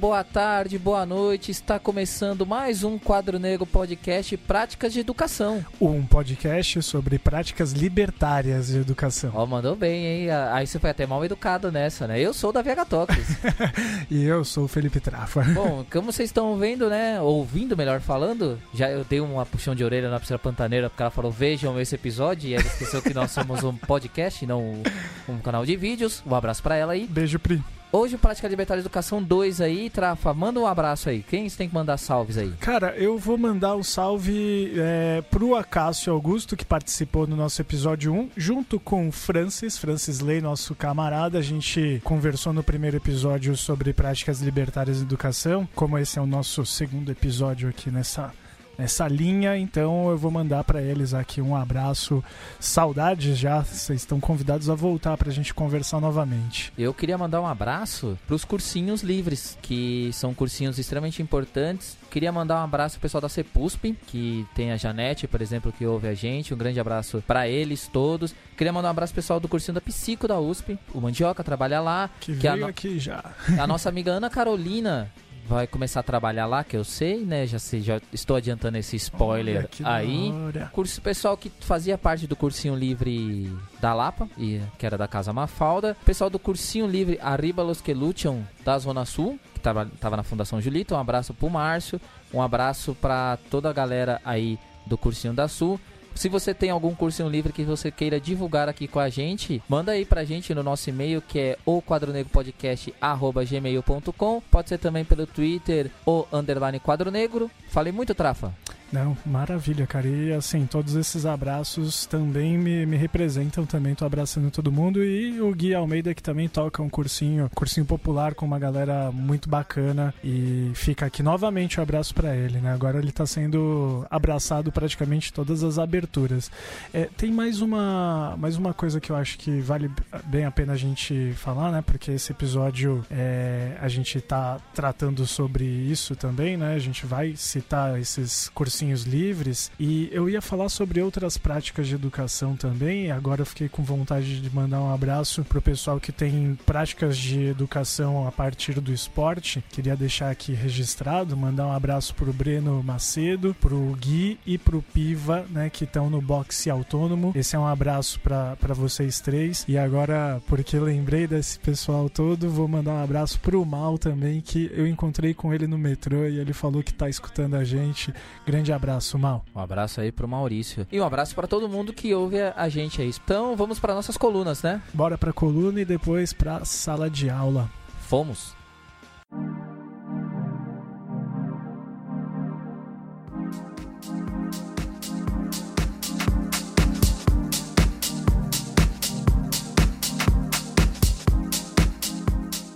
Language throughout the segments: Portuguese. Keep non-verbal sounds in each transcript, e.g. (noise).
boa tarde, boa noite. Está começando mais um Quadro Negro Podcast Práticas de Educação. Um podcast sobre práticas libertárias de educação. Ó, mandou bem, hein? Aí você foi até mal educado nessa, né? Eu sou da VH Talks. (laughs) e eu sou o Felipe Trafa. (laughs) Bom, como vocês estão vendo, né? Ouvindo, melhor falando, já eu dei uma puxão de orelha na piscina pantaneira porque ela falou: vejam esse episódio. E ela esqueceu que nós somos um podcast, não um canal de vídeos. Um abraço para ela aí. Beijo, Pri. Hoje o Prática Libertária Educação 2 aí, Trafa, manda um abraço aí. Quem você tem que mandar salves aí? Cara, eu vou mandar um salve é, pro Acácio Augusto, que participou no nosso episódio 1, junto com o Francis, Francis Ley, nosso camarada. A gente conversou no primeiro episódio sobre práticas libertárias de educação. Como esse é o nosso segundo episódio aqui nessa nessa linha, então eu vou mandar para eles aqui um abraço. Saudades já, vocês estão convidados a voltar para a gente conversar novamente. Eu queria mandar um abraço para os cursinhos livres, que são cursinhos extremamente importantes. Queria mandar um abraço pro pessoal da CEPUSP, que tem a Janete, por exemplo, que ouve a gente. Um grande abraço para eles todos. Queria mandar um abraço pro pessoal do cursinho da Psico da USP. O Mandioca trabalha lá. Que, que veio a no... aqui já. A nossa amiga Ana Carolina vai começar a trabalhar lá, que eu sei, né? Já sei, já estou adiantando esse spoiler aí. Curso pessoal que fazia parte do cursinho livre da Lapa, e que era da Casa Mafalda. Pessoal do cursinho livre Arriba Los que Lucham da Zona Sul, que tava, tava na Fundação Julito. Um abraço pro Márcio, um abraço para toda a galera aí do cursinho da Sul. Se você tem algum cursinho livre que você queira divulgar aqui com a gente, manda aí pra gente no nosso e-mail que é o quadronegropodcast@gmail.com. Pode ser também pelo Twitter ou underline quadro negro. Falei muito, Trafa. Não, maravilha, cara. E assim, todos esses abraços também me, me representam também. Tô abraçando todo mundo. E o Gui Almeida, que também toca um cursinho, cursinho popular com uma galera muito bacana. E fica aqui novamente o um abraço para ele, né? Agora ele tá sendo abraçado praticamente todas as aberturas. É, tem mais uma, mais uma coisa que eu acho que vale bem a pena a gente falar, né? Porque esse episódio é, a gente tá tratando sobre isso também, né? A gente vai citar esses cursinhos cursinhos livres e eu ia falar sobre outras práticas de educação também. Agora eu fiquei com vontade de mandar um abraço pro pessoal que tem práticas de educação a partir do esporte. Queria deixar aqui registrado, mandar um abraço pro Breno Macedo, pro Gui e pro Piva, né, que estão no boxe autônomo. Esse é um abraço para vocês três. E agora, porque lembrei desse pessoal todo, vou mandar um abraço pro Mal também, que eu encontrei com ele no metrô e ele falou que tá escutando a gente. Grande grande abraço, Mal. Um abraço aí pro Maurício. E um abraço para todo mundo que ouve a gente aí. Então vamos para nossas colunas, né? Bora pra coluna e depois pra sala de aula. Fomos.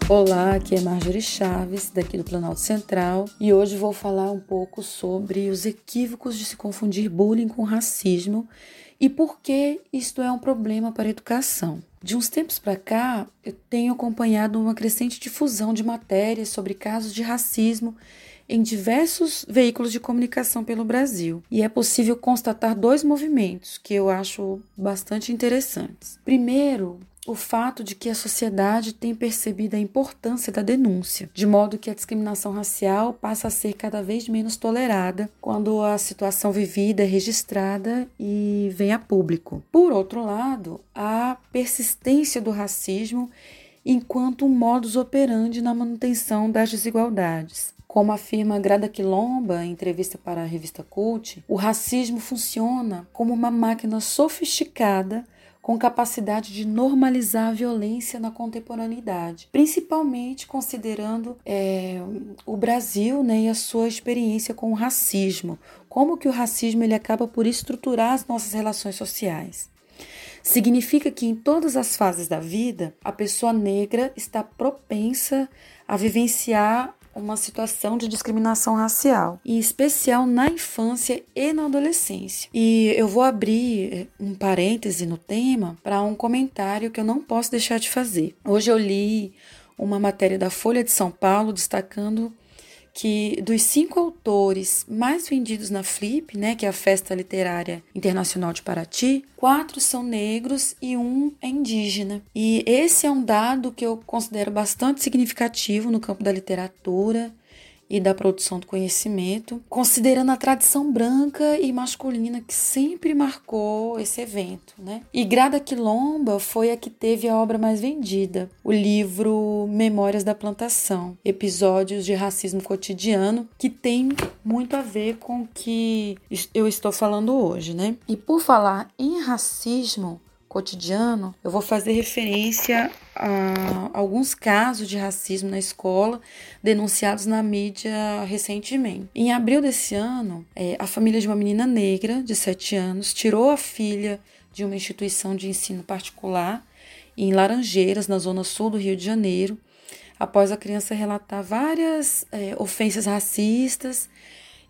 Olá, aqui é Marjorie Chaves, daqui do Planalto Central, e hoje vou falar um pouco sobre os equívocos de se confundir bullying com racismo e por que isto é um problema para a educação. De uns tempos para cá, eu tenho acompanhado uma crescente difusão de matérias sobre casos de racismo em diversos veículos de comunicação pelo Brasil. E é possível constatar dois movimentos que eu acho bastante interessantes. Primeiro, o fato de que a sociedade tem percebido a importância da denúncia, de modo que a discriminação racial passa a ser cada vez menos tolerada quando a situação vivida é registrada e vem a público. Por outro lado, a persistência do racismo enquanto um modus operandi na manutenção das desigualdades. Como afirma Grada Quilomba em entrevista para a revista Cult, o racismo funciona como uma máquina sofisticada com capacidade de normalizar a violência na contemporaneidade, principalmente considerando é, o Brasil né, e a sua experiência com o racismo, como que o racismo ele acaba por estruturar as nossas relações sociais. Significa que em todas as fases da vida, a pessoa negra está propensa a vivenciar uma situação de discriminação racial, em especial na infância e na adolescência. E eu vou abrir eh, um parêntese no tema para um comentário que eu não posso deixar de fazer. Hoje eu li uma matéria da Folha de São Paulo destacando que dos cinco autores mais vendidos na Flip, né, que é a Festa Literária Internacional de Paraty, quatro são negros e um é indígena. E esse é um dado que eu considero bastante significativo no campo da literatura e da produção do conhecimento, considerando a tradição branca e masculina que sempre marcou esse evento. Né? E Grada Quilomba foi a que teve a obra mais vendida, o livro Memórias da Plantação, Episódios de Racismo Cotidiano, que tem muito a ver com o que eu estou falando hoje. Né? E por falar em racismo, cotidiano, eu vou fazer referência a alguns casos de racismo na escola denunciados na mídia recentemente. Em abril desse ano, é, a família de uma menina negra de 7 anos tirou a filha de uma instituição de ensino particular em Laranjeiras, na zona sul do Rio de Janeiro, após a criança relatar várias é, ofensas racistas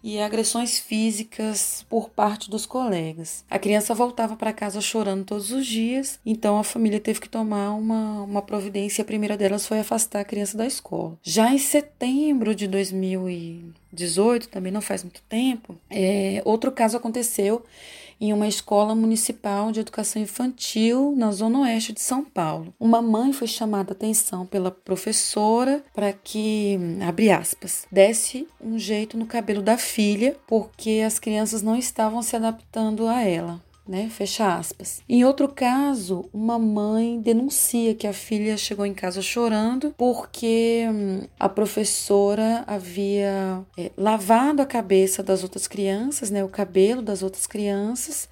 e agressões físicas por parte dos colegas. A criança voltava para casa chorando todos os dias, então a família teve que tomar uma, uma providência. A primeira delas foi afastar a criança da escola. Já em setembro de 2018, também não faz muito tempo, é, outro caso aconteceu em uma escola municipal de educação infantil na zona oeste de São Paulo. Uma mãe foi chamada a atenção pela professora para que, abre aspas, desse um jeito no cabelo da filha, porque as crianças não estavam se adaptando a ela né? Fecha aspas. Em outro caso, uma mãe denuncia que a filha chegou em casa chorando porque hum, a professora havia é, lavado a cabeça das outras crianças, né? O cabelo das outras crianças,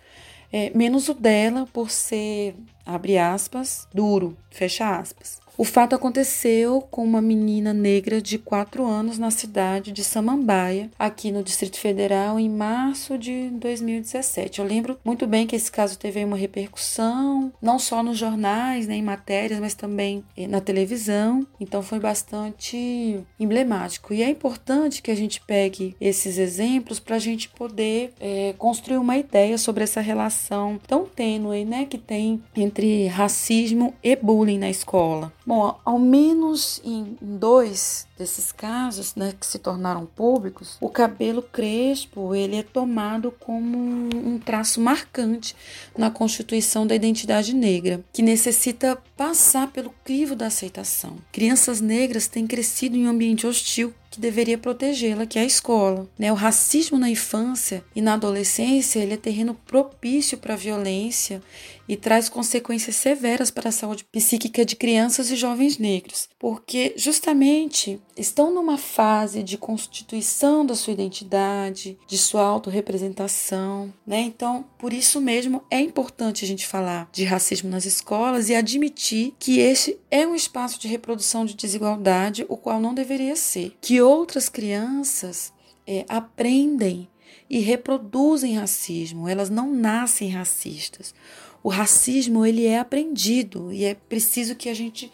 é, menos o dela por ser, abre aspas, duro, fecha aspas. O fato aconteceu com uma menina negra de 4 anos na cidade de Samambaia, aqui no Distrito Federal, em março de 2017. Eu lembro muito bem que esse caso teve uma repercussão, não só nos jornais, né, em matérias, mas também eh, na televisão. Então foi bastante emblemático. E é importante que a gente pegue esses exemplos para a gente poder é, construir uma ideia sobre essa relação tão tênue né, que tem entre racismo e bullying na escola. Bom, ao menos em dois desses casos, né, que se tornaram públicos, o cabelo crespo ele é tomado como um traço marcante na constituição da identidade negra, que necessita passar pelo crivo da aceitação. Crianças negras têm crescido em um ambiente hostil que deveria protegê-la, que é a escola. Né? O racismo na infância e na adolescência ele é terreno propício para a violência e traz consequências severas para a saúde psíquica de crianças e jovens negros, porque justamente estão numa fase de constituição da sua identidade, de sua autorrepresentação, né? Então, por isso mesmo é importante a gente falar de racismo nas escolas e admitir que este é um espaço de reprodução de desigualdade, o qual não deveria ser. Que outras crianças é, aprendem e reproduzem racismo, elas não nascem racistas. O racismo ele é aprendido e é preciso que a gente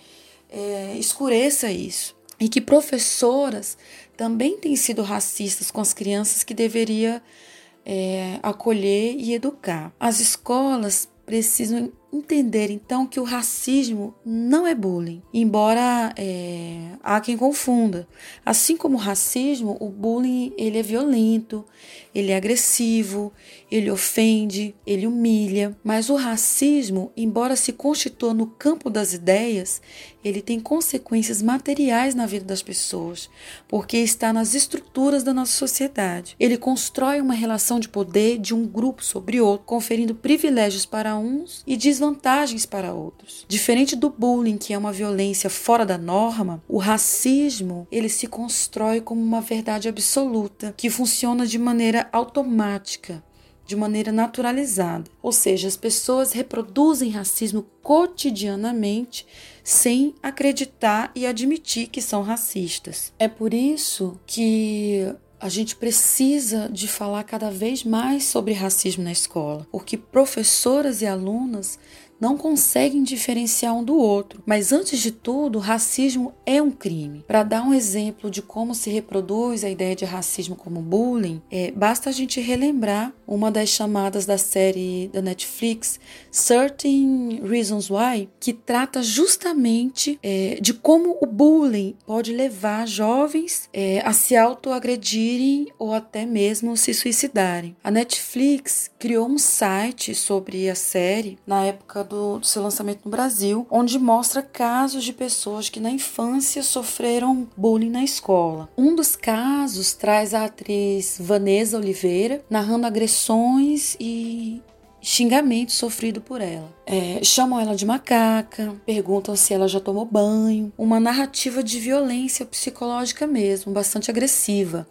é, escureça isso. E que professoras também têm sido racistas com as crianças que deveria é, acolher e educar. As escolas precisam entender então que o racismo não é bullying, embora é, há quem confunda. Assim como o racismo, o bullying ele é violento, ele é agressivo, ele ofende, ele humilha. Mas o racismo, embora se constitua no campo das ideias, ele tem consequências materiais na vida das pessoas, porque está nas estruturas da nossa sociedade. Ele constrói uma relação de poder de um grupo sobre outro, conferindo privilégios para uns e desvantagens para outros. Diferente do bullying, que é uma violência fora da norma, o racismo, ele se constrói como uma verdade absoluta, que funciona de maneira automática, de maneira naturalizada. Ou seja, as pessoas reproduzem racismo cotidianamente sem acreditar e admitir que são racistas. É por isso que a gente precisa de falar cada vez mais sobre racismo na escola, porque professoras e alunas não conseguem diferenciar um do outro. Mas antes de tudo, racismo é um crime. Para dar um exemplo de como se reproduz a ideia de racismo como bullying, é, basta a gente relembrar uma das chamadas da série da Netflix, Certain Reasons Why, que trata justamente é, de como o bullying pode levar jovens é, a se autoagredirem ou até mesmo se suicidarem. A Netflix criou um site sobre a série na época do, do seu lançamento no Brasil, onde mostra casos de pessoas que na infância sofreram bullying na escola. Um dos casos traz a atriz Vanessa Oliveira narrando agressões e xingamento sofrido por ela. É, chamam ela de macaca, perguntam se ela já tomou banho, uma narrativa de violência psicológica mesmo, bastante agressiva.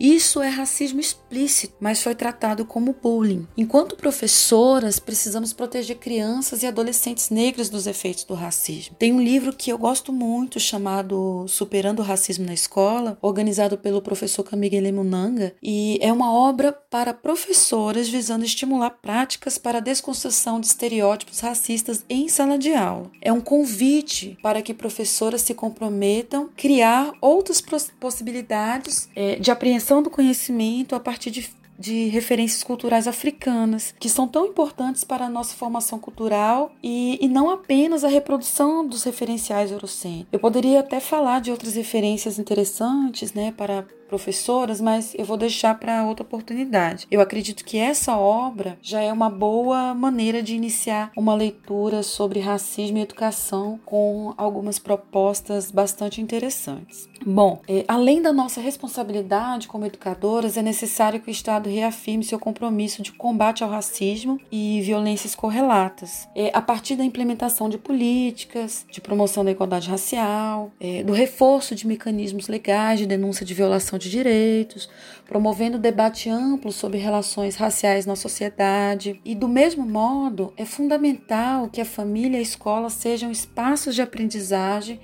Isso é racismo explícito, mas foi tratado como bullying. Enquanto professoras, precisamos proteger crianças e adolescentes negros dos efeitos do racismo. Tem um livro que eu gosto muito chamado Superando o Racismo na Escola, organizado pelo professor Camille Munanga, e é uma obra para professoras visando estimular práticas para a desconstrução de estereótipos racistas em sala de aula. É um convite para que professoras se comprometam a criar outras possibilidades é, de apreensão do conhecimento a partir de de referências culturais africanas, que são tão importantes para a nossa formação cultural e, e não apenas a reprodução dos referenciais eurocêntricos. Eu poderia até falar de outras referências interessantes né, para professoras, mas eu vou deixar para outra oportunidade. Eu acredito que essa obra já é uma boa maneira de iniciar uma leitura sobre racismo e educação com algumas propostas bastante interessantes. Bom, é, além da nossa responsabilidade como educadoras, é necessário que o Estado reafirme seu compromisso de combate ao racismo e violências correlatas, é, a partir da implementação de políticas de promoção da igualdade racial, é, do reforço de mecanismos legais de denúncia de violação de direitos, promovendo debate amplo sobre relações raciais na sociedade. E, do mesmo modo, é fundamental que a família e a escola sejam espaços de aprendizagem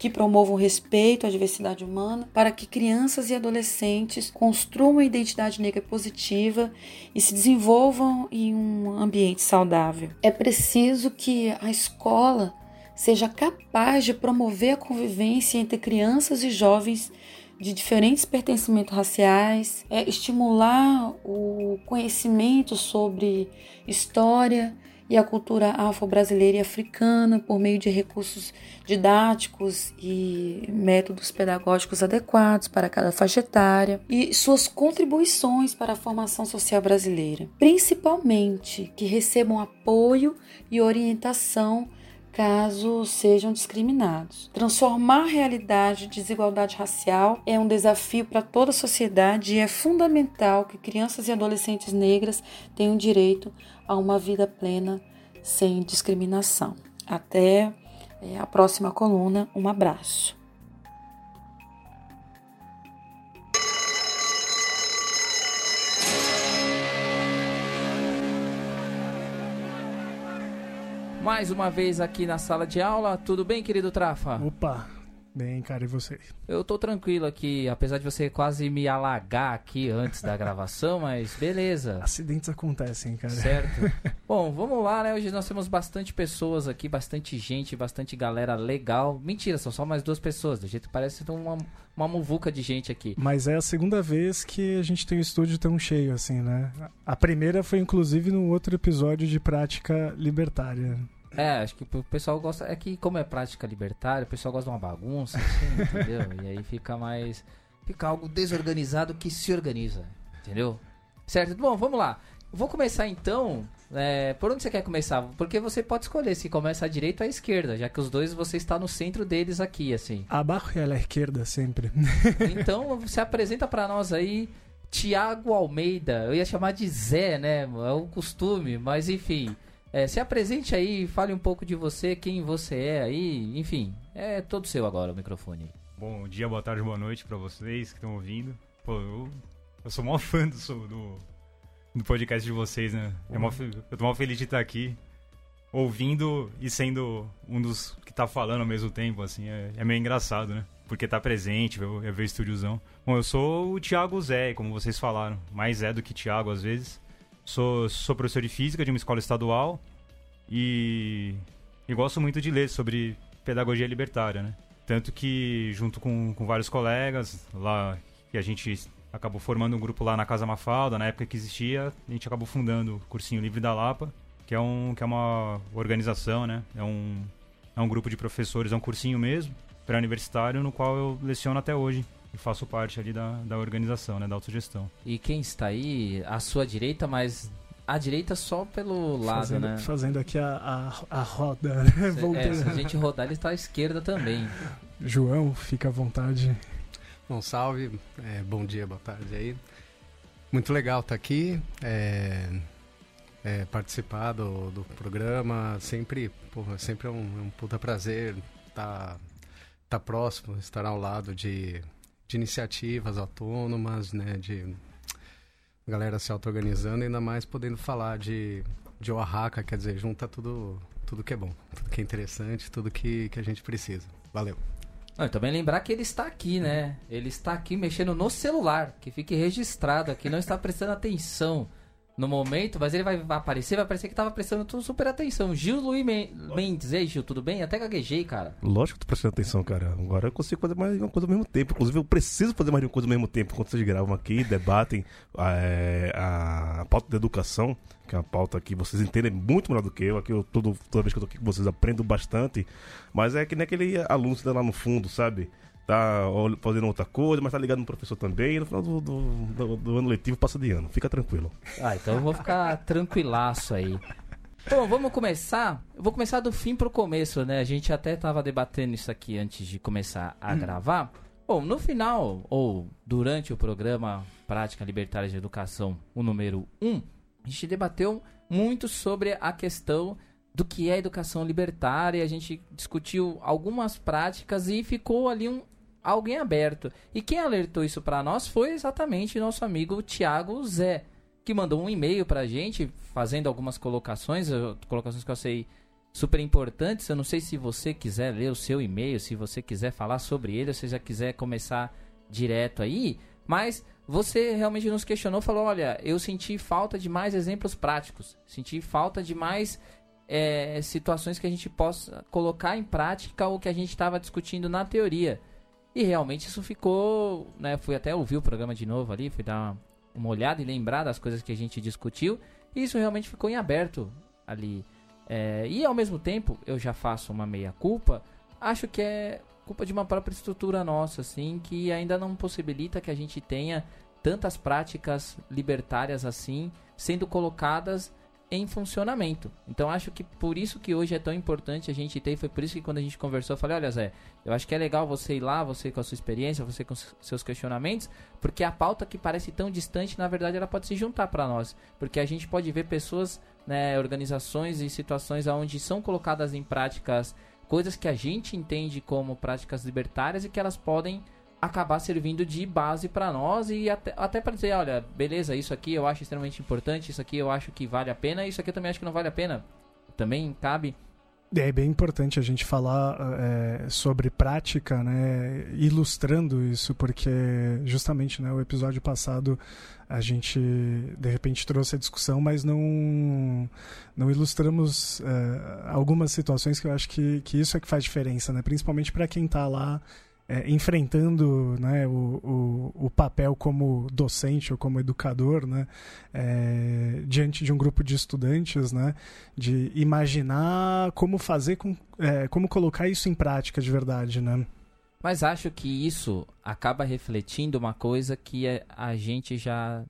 que promovam respeito à diversidade humana, para que crianças e adolescentes construam uma identidade negra positiva e se desenvolvam em um ambiente saudável. É preciso que a escola seja capaz de promover a convivência entre crianças e jovens de diferentes pertencimentos raciais, é estimular o conhecimento sobre história e a cultura afro-brasileira e africana por meio de recursos didáticos e métodos pedagógicos adequados para cada faixa etária e suas contribuições para a formação social brasileira, principalmente que recebam apoio e orientação caso sejam discriminados. Transformar a realidade de desigualdade racial é um desafio para toda a sociedade e é fundamental que crianças e adolescentes negras tenham direito a uma vida plena sem discriminação. Até é, a próxima coluna. Um abraço. Mais uma vez aqui na sala de aula. Tudo bem, querido Trafa? Opa, Bem, cara, e você? Eu tô tranquilo aqui, apesar de você quase me alagar aqui antes da gravação, (laughs) mas beleza. Acidentes acontecem, cara. Certo. (laughs) Bom, vamos lá, né? Hoje nós temos bastante pessoas aqui, bastante gente, bastante galera legal. Mentira, são só mais duas pessoas, do jeito que parece uma, uma muvuca de gente aqui. Mas é a segunda vez que a gente tem o estúdio tão cheio assim, né? A primeira foi inclusive no outro episódio de prática libertária. É, acho que o pessoal gosta. É que, como é prática libertária, o pessoal gosta de uma bagunça, assim, (laughs) entendeu? E aí fica mais. Fica algo desorganizado que se organiza, entendeu? Certo? Bom, vamos lá. Vou começar então. É, por onde você quer começar? Porque você pode escolher se começa à direita ou à esquerda, já que os dois você está no centro deles aqui, assim. Abaixo e à esquerda sempre. (laughs) (laughs) Então, você apresenta para nós aí Tiago Almeida. Eu ia chamar de Zé, né? É o costume, mas enfim. É, se apresente aí, fale um pouco de você, quem você é aí, enfim, é todo seu agora o microfone. Bom dia, boa tarde, boa noite para vocês que estão ouvindo. Pô, eu, eu sou maior (laughs) fã do, do, do podcast de vocês, né? É mó, eu tô mó feliz de estar aqui, ouvindo e sendo um dos que tá falando ao mesmo tempo, assim, é, é meio engraçado, né? Porque tá presente, eu, eu ver o estúdiozão. Bom, eu sou o Thiago Zé, como vocês falaram, mais Zé do que Thiago às vezes. Sou, sou professor de física de uma escola estadual E, e gosto muito de ler sobre pedagogia libertária, né? Tanto que, junto com, com vários colegas lá, que a gente acabou formando um grupo lá na Casa Mafalda, na época que existia, a gente acabou fundando o Cursinho Livre da Lapa, que é, um, que é uma organização, né? É um, é um grupo de professores, é um cursinho mesmo, pré-universitário, no qual eu leciono até hoje e faço parte ali da, da organização, né, da autogestão. E quem está aí, à sua direita, mas à direita só pelo lado, fazendo, né? Fazendo aqui a, a, a roda, né? É, se a gente rodar, ele está à esquerda também. João, fica à vontade. Bom, salve, é, bom dia, boa tarde aí. Muito legal estar tá aqui, é, é, participar do, do programa, sempre, porra, sempre é um, é um puta prazer estar tá, tá próximo, estar ao lado de de iniciativas autônomas, né, de galera se auto-organizando, ainda mais podendo falar de, de Oaxaca, quer dizer, junta tudo, tudo que é bom, tudo que é interessante, tudo que, que a gente precisa. Valeu. Não, também lembrar que ele está aqui, né? Ele está aqui mexendo no celular, que fique registrado aqui, não está prestando atenção no momento, mas ele vai, aparecer, vai parecer que tava prestando tudo super atenção. Gil Luiz Mendes, ei Gil, tudo bem? Até gaguejei, cara. Lógico que tô prestando atenção, cara. Agora eu consigo fazer mais uma coisa ao mesmo tempo. Inclusive, eu preciso fazer mais de uma coisa ao mesmo tempo enquanto vocês gravam aqui, debatem é, a pauta da educação, que é uma pauta que vocês entendem muito melhor do que eu. Aqui eu, todo, toda vez que eu tô aqui com vocês, aprendo bastante. Mas é que nem aquele aluno que tá lá no fundo, sabe? Tá fazendo outra coisa, mas tá ligado no professor também. No final do, do, do, do, ano letivo passa de ano. Fica tranquilo. Ah, então eu vou ficar tranquilaço aí. Bom, vamos começar. Eu vou começar do fim pro começo, né? A gente até tava debatendo isso aqui antes de começar a hum. gravar. Bom, no final, ou durante o programa Prática Libertária de Educação, o número 1, a gente debateu muito sobre a questão do que é educação libertária. A gente discutiu algumas práticas e ficou ali um, alguém aberto. E quem alertou isso para nós foi exatamente nosso amigo Tiago Zé, que mandou um e-mail para a gente fazendo algumas colocações, colocações que eu sei super importantes. Eu não sei se você quiser ler o seu e-mail, se você quiser falar sobre ele, ou se já quiser começar direto aí, mas você realmente nos questionou, falou, olha, eu senti falta de mais exemplos práticos, senti falta de mais é, situações que a gente possa colocar em prática o que a gente estava discutindo na teoria. E realmente isso ficou, né? Fui até ouvir o programa de novo ali, fui dar uma, olhada e lembrar das coisas que a gente discutiu. E isso realmente ficou em aberto ali. É, e ao mesmo tempo, eu já faço uma meia-culpa. Acho que é culpa de uma própria estrutura nossa, assim, que ainda não possibilita que a gente tenha tantas práticas libertárias assim sendo colocadas em funcionamento. Então acho que por isso que hoje é tão importante a gente ter, foi por isso que quando a gente conversou, eu falei, olha Zé, eu acho que é legal você ir lá, você com a sua experiência, você com seus questionamentos, porque a pauta que parece tão distante, na verdade ela pode se juntar para nós, porque a gente pode ver pessoas, né, organizações e situações onde são colocadas em práticas coisas que a gente entende como práticas libertárias e que elas podem acabar servindo de base para nós e até, até para dizer, olha, beleza, isso aqui eu acho extremamente importante, isso aqui eu acho que vale a pena, isso aqui eu também acho que não vale a pena. Também cabe. É bem importante a gente falar é, sobre prática, né, ilustrando isso, porque justamente né, o episódio passado a gente de repente trouxe a discussão, mas não, não ilustramos é, algumas situações que eu acho que, que isso é que faz diferença, né, principalmente para quem está lá é, enfrentando né, o, o, o, papel como docente ou como educador né, é, diante de um grupo de estudantes, né, de imaginar como fazer, com, é, como colocar isso em prática de verdade. Né? Mas acho que isso acaba refletindo uma coisa que a gente já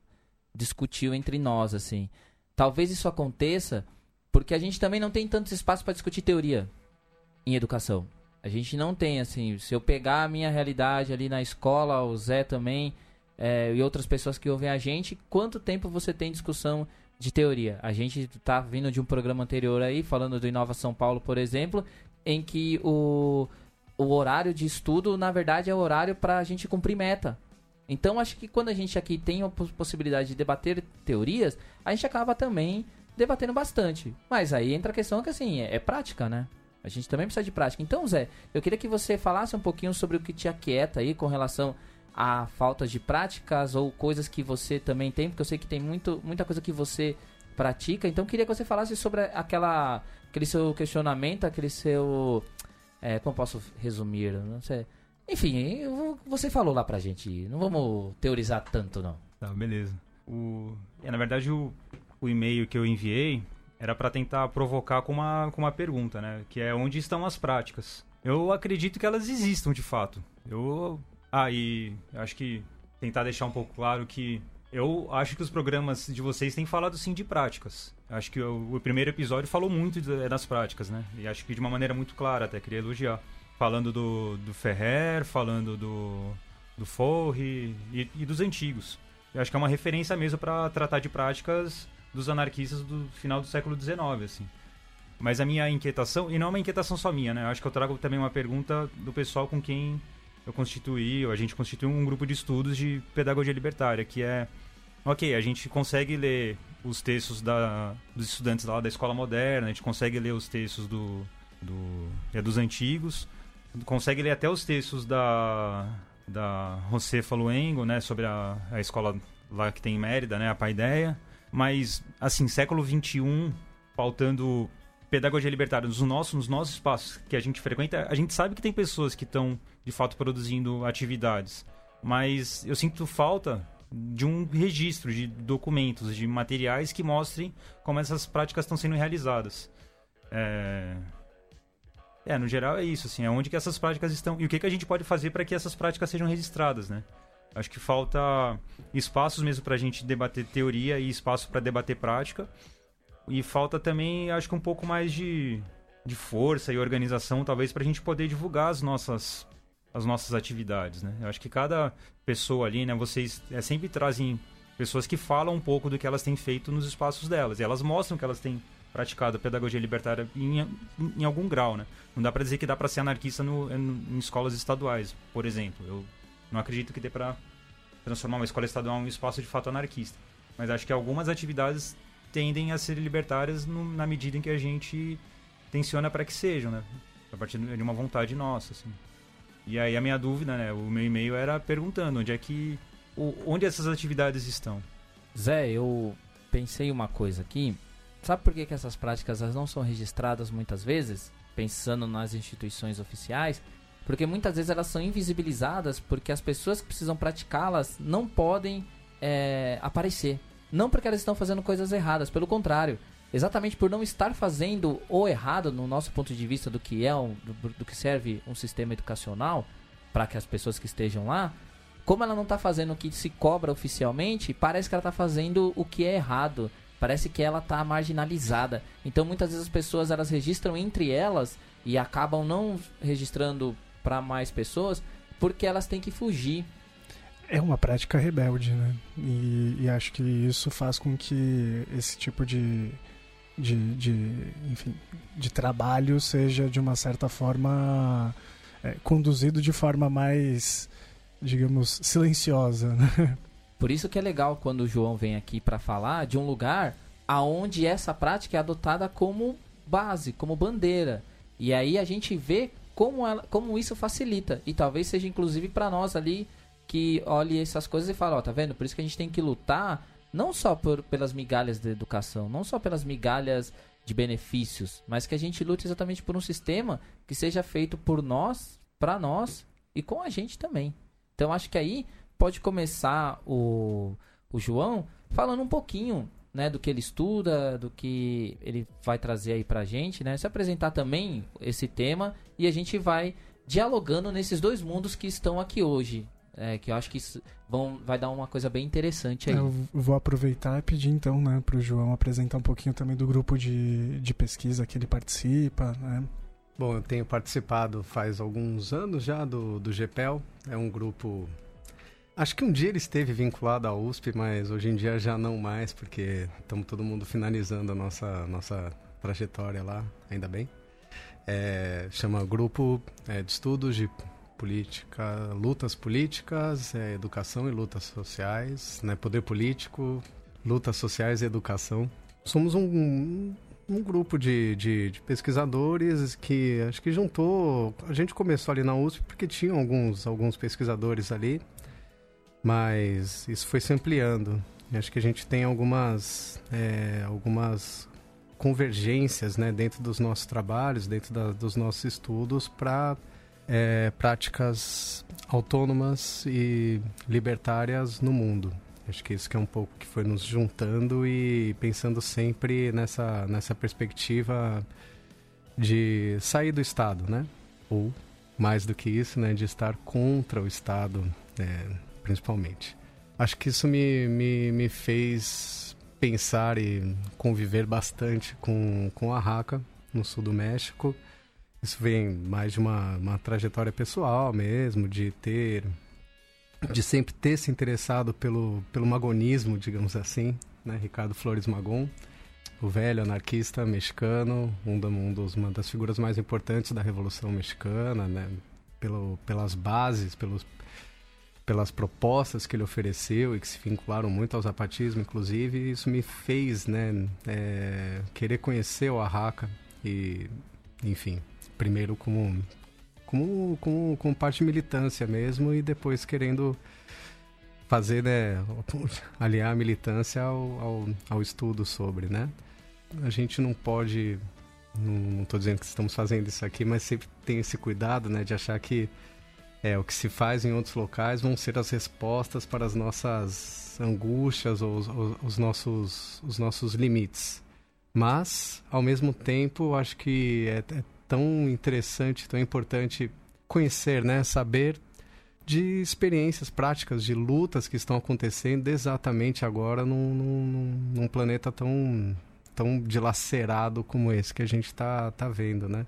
discutiu entre nós. assim. Talvez isso aconteça porque a gente também não tem tantos espaços para discutir teoria em educação. A gente não tem, assim, se eu pegar a minha realidade ali na escola, o Zé também, é, e outras pessoas que ouvem a gente, quanto tempo você tem discussão de teoria? A gente tá vindo de um programa anterior aí, falando do Inova São Paulo, por exemplo, em que o, o horário de estudo, na verdade, é o horário para a gente cumprir meta. Então, acho que quando a gente aqui tem a possibilidade de debater teorias, a gente acaba também debatendo bastante. Mas aí entra a questão que, assim, é, é prática, né? A gente também precisa de prática. Então, Zé, eu queria que você falasse um pouquinho sobre o que te aquieta aí com relação a falta de práticas ou coisas que você também tem, porque eu sei que tem muito, muita coisa que você pratica. Então queria que você falasse sobre aquela, aquele seu questionamento, aquele seu. É, como posso resumir? Não sei. Enfim, você falou lá pra gente. Não vamos teorizar tanto, não. Tá, beleza. O, é, na verdade, o, o e-mail que eu enviei era para tentar provocar com uma, com uma pergunta, né? Que é onde estão as práticas? Eu acredito que elas existam de fato. Eu. Ah, e acho que tentar deixar um pouco claro que eu acho que os programas de vocês têm falado sim de práticas. Acho que o, primeiro episódio falou muito de, das práticas, né? E acho que de uma maneira muito clara, até queria elogiar. Falando do, do Ferrer, falando do, do Forre e, e dos antigos. Eu acho que é uma referência mesmo para tratar de práticas dos anarquistas do final do século XIX, assim. Mas a minha inquietação, e não é uma inquietação só minha, né? Eu acho que eu trago também uma pergunta do pessoal com quem eu constituí, ou a gente constituiu um grupo de estudos de pedagogia libertária, que é, ok, a gente consegue ler os textos da, dos estudantes lá da escola moderna, a gente consegue ler os textos do, do é dos antigos, consegue ler até os textos da da José Faluengo, né, sobre a, a escola lá que tem em Mérida, né, a Paideia, mas assim, século 21, faltando pedagogia libertária nos nossos, nos nossos espaços que a gente frequenta, a gente sabe que tem pessoas que estão de fato produzindo atividades, mas eu sinto falta de um registro de documentos, de materiais que mostrem como essas práticas estão sendo realizadas. É... é, no geral é isso, assim, é onde que essas práticas estão e o que, que a gente pode fazer para que essas práticas sejam registradas, né? Acho que falta espaços mesmo para a gente debater teoria e espaço para debater prática. E falta também, acho que um pouco mais de, de força e organização, talvez, para a gente poder divulgar as nossas, as nossas atividades, né? Eu acho que cada pessoa ali, né? Vocês é, sempre trazem pessoas que falam um pouco do que elas têm feito nos espaços delas. E elas mostram que elas têm praticado a pedagogia libertária em, em, algum grau, né? Não dá para dizer que dá para ser anarquista no, em, em, escolas estaduais, por exemplo. Eu não acredito que dê para transformar uma escola estadual em um espaço de fato anarquista. Mas acho que algumas atividades tendem a ser libertárias no, na medida em que a gente tensiona para que sejam, né? A partir de uma vontade nossa, assim. E aí a minha dúvida, né? O meu e-mail era perguntando onde é que... Onde essas atividades estão. Zé, eu pensei uma coisa aqui. Sabe por que, que essas práticas elas não são registradas muitas vezes? Pensando nas instituições oficiais. Porque muitas vezes elas são invisibilizadas porque as pessoas que precisam praticá-las não podem é, aparecer. Não porque elas estão fazendo coisas erradas, pelo contrário. Exatamente por não estar fazendo o errado no nosso ponto de vista do que é um, do, do que serve um sistema educacional para que as pessoas que estejam lá, como ela não está fazendo o que se cobra oficialmente, parece que ela está fazendo o que é errado. Parece que ela está marginalizada. Então muitas vezes as pessoas elas registram entre elas e acabam não registrando para mais pessoas porque elas têm que fugir é uma prática rebelde, né? E, e, acho que isso faz com que esse tipo de, de, de, enfim, de trabalho seja, de uma certa forma, é, conduzido de forma mais, digamos, silenciosa, né? Por isso que é legal quando o João vem aqui para falar de um lugar aonde essa prática é adotada como base, como bandeira. E aí a gente vê como, ela, como isso facilita. E talvez seja inclusive para nós ali que olhe essas coisas e fale, ó, tá vendo? Por isso que a gente tem que lutar não só por, pelas migalhas da educação, não só pelas migalhas de benefícios, mas que a gente lute exatamente por um sistema que seja feito por nós, para nós e com a gente também. Então acho que aí pode começar o, o João falando um pouquinho né, do que ele estuda, do que ele vai trazer aí pra gente, né? Se apresentar também esse tema e a gente vai dialogando nesses dois mundos que estão aqui hoje, é, que eu acho que vão, vai dar uma coisa bem interessante aí. Eu vou aproveitar e pedir então, né, para o João apresentar um pouquinho também do grupo de, de pesquisa que ele participa, né? Bom, eu tenho participado faz alguns anos já do, do GPEL, é um grupo... Acho que um dia ele esteve vinculado à USP, mas hoje em dia já não mais, porque estamos todo mundo finalizando a nossa, nossa trajetória lá, ainda bem. É, chama Grupo é, de Estudos de política, lutas políticas, é, educação e lutas sociais, né, poder político, lutas sociais e educação. Somos um, um, grupo de, de, de, pesquisadores que acho que juntou. A gente começou ali na USP porque tinha alguns, alguns pesquisadores ali, mas isso foi se ampliando. Acho que a gente tem algumas, é, algumas convergências né, dentro dos nossos trabalhos, dentro da, dos nossos estudos, para é, práticas autônomas e libertárias no mundo. Acho que isso que é um pouco que foi nos juntando e pensando sempre nessa, nessa perspectiva de sair do Estado, né? Ou, mais do que isso, né, de estar contra o Estado, é, principalmente. Acho que isso me, me, me fez pensar e conviver bastante com, com a Raca no sul do México. Isso vem mais de uma, uma trajetória pessoal mesmo, de ter de sempre ter se interessado pelo, pelo magonismo, digamos assim, né? Ricardo Flores Magon, o velho anarquista mexicano, um, um dos, uma das figuras mais importantes da Revolução Mexicana, né? Pelo, pelas bases, pelos, pelas propostas que ele ofereceu e que se vincularam muito ao zapatismo, inclusive, isso me fez, né, é, querer conhecer o Arraca e, enfim, primeiro como, como, como, como parte de militância mesmo e depois querendo fazer, né, (laughs) aliar a militância ao, ao, ao estudo sobre, né. A gente não pode, não estou dizendo que estamos fazendo isso aqui, mas sempre tem esse cuidado, né, de achar que é, o que se faz em outros locais vão ser as respostas para as nossas angústias ou os, os nossos, os nossos limites. Mas, ao mesmo tempo, acho que é, é tão interessante, tão importante conhecer, né? Saber de experiências práticas, de lutas que estão acontecendo exatamente agora num, num, num planeta tão, tão dilacerado como esse que a gente está tá vendo, né?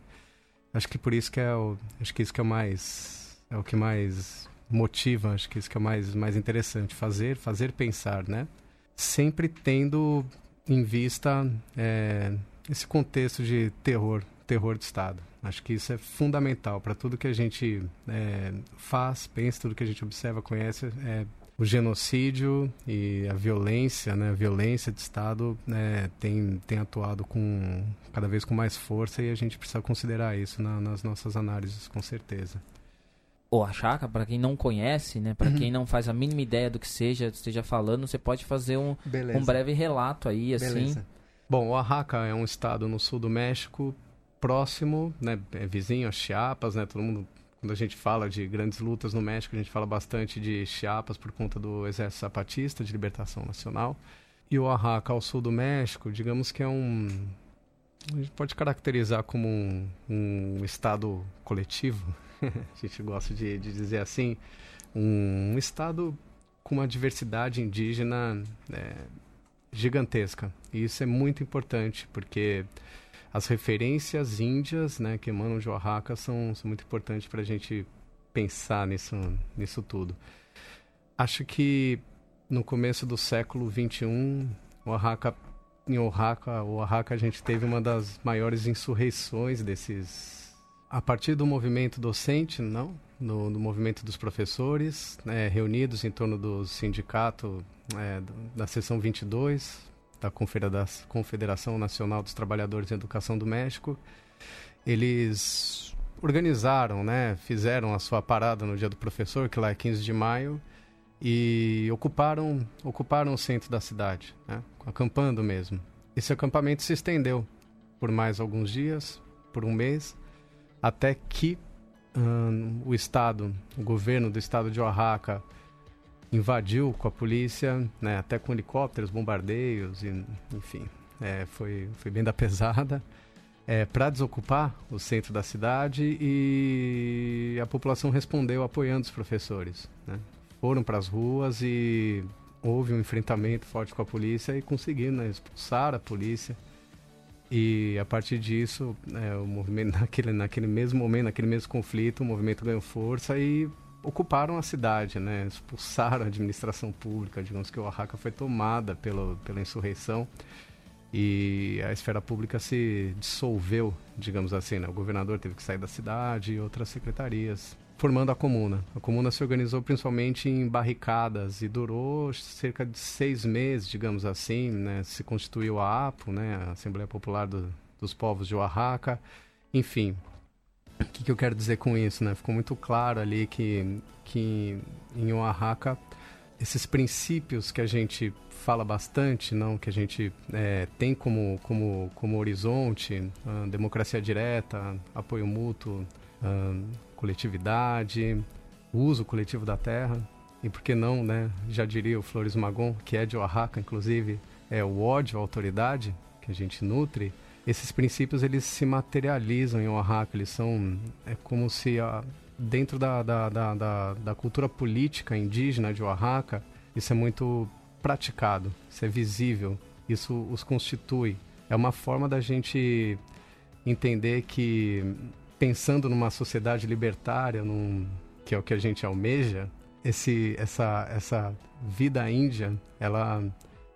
Acho que por isso que é o, acho que isso que é o mais é o que mais motiva, acho que isso que é mais, mais interessante, fazer, fazer pensar, né? Sempre tendo em vista é, esse contexto de terror, terror de Estado. Acho que isso é fundamental para tudo que a gente é, faz, pensa, tudo que a gente observa, conhece. É, o genocídio e a violência, né, a violência de Estado né, tem, tem atuado com cada vez com mais força e a gente precisa considerar isso na, nas nossas análises, com certeza ou a chácara, para quem não conhece, né, para uhum. quem não faz a mínima ideia do que seja, esteja falando, você pode fazer um, um breve relato aí, assim. Beleza. Bom, Oaxaca é um estado no sul do México, próximo, né, é vizinho a Chiapas, né, todo mundo quando a gente fala de grandes lutas no México, a gente fala bastante de Chiapas por conta do Exército Zapatista de Libertação Nacional. E o Oaxaca, ao sul do México, digamos que é um. A gente pode caracterizar como um, um estado coletivo, (laughs) a gente gosta de, de dizer assim, um, estado com uma diversidade indígena é, gigantesca. E isso é muito importante, porque as referências índias né, que emanam de Oaxaca são, são muito importantes para a gente pensar nisso, nisso tudo. Acho que no começo do século XXI, Oaxaca, em Oaxaca, Oaxaca a gente teve uma das maiores insurreições desses a partir do movimento docente, não, no, no movimento dos professores, né, reunidos em torno do sindicato é, da seção 22 da Confederação Nacional dos Trabalhadores em Educação do México, eles organizaram, né, fizeram a sua parada no Dia do Professor, que lá é 15 de maio, e ocuparam, ocuparam o centro da cidade, né, acampando mesmo. Esse acampamento se estendeu por mais alguns dias, por um mês, até que um, o Estado, o governo do Estado de Oaxaca, invadiu com a polícia, né, até com helicópteros, bombardeios, e, enfim, é, foi, foi bem da pesada, é, para desocupar o centro da cidade e a população respondeu apoiando os professores. Né? Foram para as ruas e houve um enfrentamento forte com a polícia e conseguiram né, expulsar a polícia. E a partir disso, é, o movimento (laughs) naquele, naquele mesmo momento, naquele mesmo conflito, o movimento ganhou força e ocuparam a cidade, né? Expulsaram a administração pública, digamos que o Oaxaca foi tomada pela, pela insurreição e a esfera pública se dissolveu, digamos assim, né? O governador teve que sair da cidade e outras secretarias formando a comuna. A comuna se organizou principalmente em barricadas e durou cerca de seis meses, digamos assim. Né? Se constituiu a APO, né? a Assembleia Popular do, dos Povos de Oaxaca. Enfim, o que, que, eu quero dizer com isso? Né? Ficou muito claro ali que, que em Oaxaca esses princípios que a gente fala bastante, não, que a gente é, tem como, como, como horizonte, uh, democracia direta, apoio mútuo, coletividade, uso coletivo da terra, e por que não, né, já diria o Flores Magon, que é de Oaxaca, inclusive, é o ódio à autoridade que a gente nutre, esses princípios eles se materializam em Oaxaca, eles são, é como se a, dentro da, da, da, da, da cultura política indígena de Oaxaca, isso é muito praticado, isso é visível, isso os constitui. É uma forma da gente entender que, pensando numa sociedade libertária, num, que é o que a gente almeja, esse, essa, essa vida índia, ela,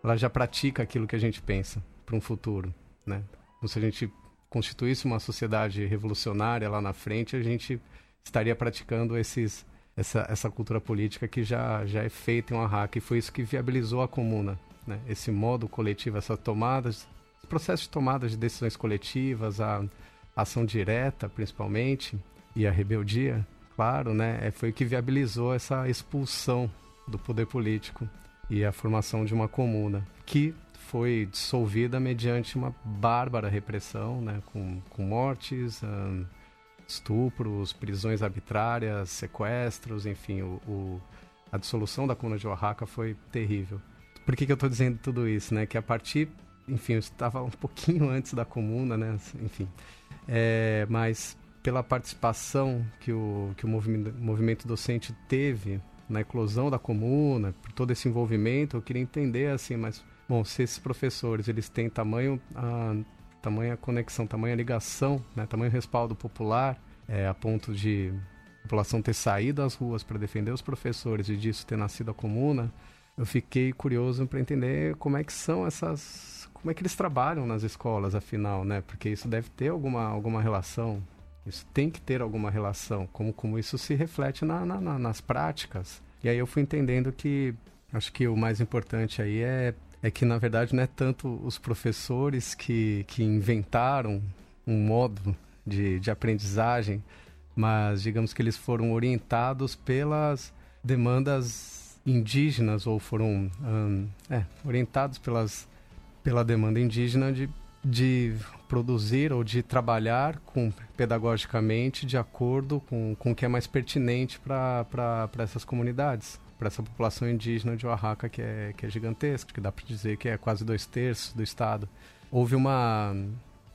ela já pratica aquilo que a gente pensa para um futuro, né? Então, se a gente constituísse uma sociedade revolucionária lá na frente, a gente estaria praticando esses, essa, essa cultura política que já, já é feita em Oaxaca. E foi isso que viabilizou a comuna. Né? Esse modo coletivo, essa tomada, esse processo de tomada de decisões coletivas, a ação direta, principalmente, e a rebeldia, claro, né? É, foi o que viabilizou essa expulsão do poder político e a formação de uma comuna, que foi dissolvida mediante uma bárbara repressão, né? com, com mortes, estupros, prisões arbitrárias, sequestros, enfim, o, o, a dissolução da Comuna de Oaxaca foi terrível. Por que, que eu estou dizendo tudo isso, né? Que a partir, enfim, eu estava um (laughs) pouquinho antes da Comuna, né? Enfim, é, mas pela participação que o, que o movimento, movimento docente teve na eclosão da comuna, por todo esse envolvimento, eu queria entender assim, mas bom, se esses professores eles têm tamanho ah, tamanha conexão, tamanha ligação, né, tamanho respaldo popular, é, a ponto de a população ter saído às ruas para defender os professores e disso ter nascido a comuna, eu fiquei curioso para entender como é que são essas, como é que eles trabalham nas escolas, afinal, né? Porque isso deve ter alguma, alguma relação, isso tem que ter alguma relação, como, como isso se reflete na, na, na, nas práticas. E aí eu fui entendendo que acho que o mais importante aí é é que na verdade não é tanto os professores que, que inventaram um modo de, de aprendizagem, mas digamos que eles foram orientados pelas demandas indígenas ou foram um, é, orientados pelas, pela demanda indígena de, de produzir ou de trabalhar com, pedagogicamente de acordo com, com o que é mais pertinente para essas comunidades para essa população indígena de Oaxaca que é, que é gigantesca, que dá para dizer que é quase dois terços do estado. Houve uma,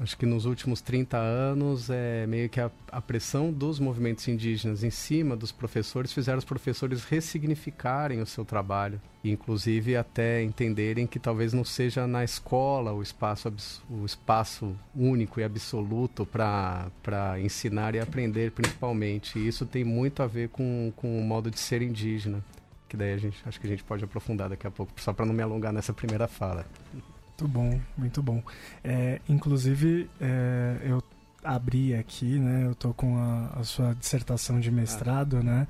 acho que nos últimos 30 anos, é meio que a, a, pressão dos movimentos indígenas em cima dos professores fizeram os professores ressignificarem o seu trabalho inclusive até entenderem que talvez não seja na escola o espaço o espaço único e absoluto para ensinar e aprender principalmente. E isso tem muito a ver com, com o modo de ser indígena que daí a gente acho que a gente pode aprofundar daqui a pouco, só para não me alongar nessa primeira fala. Muito bom, muito bom. É, inclusive, é, eu abri aqui, né? Eu tô com a, a sua dissertação de mestrado, ah. né?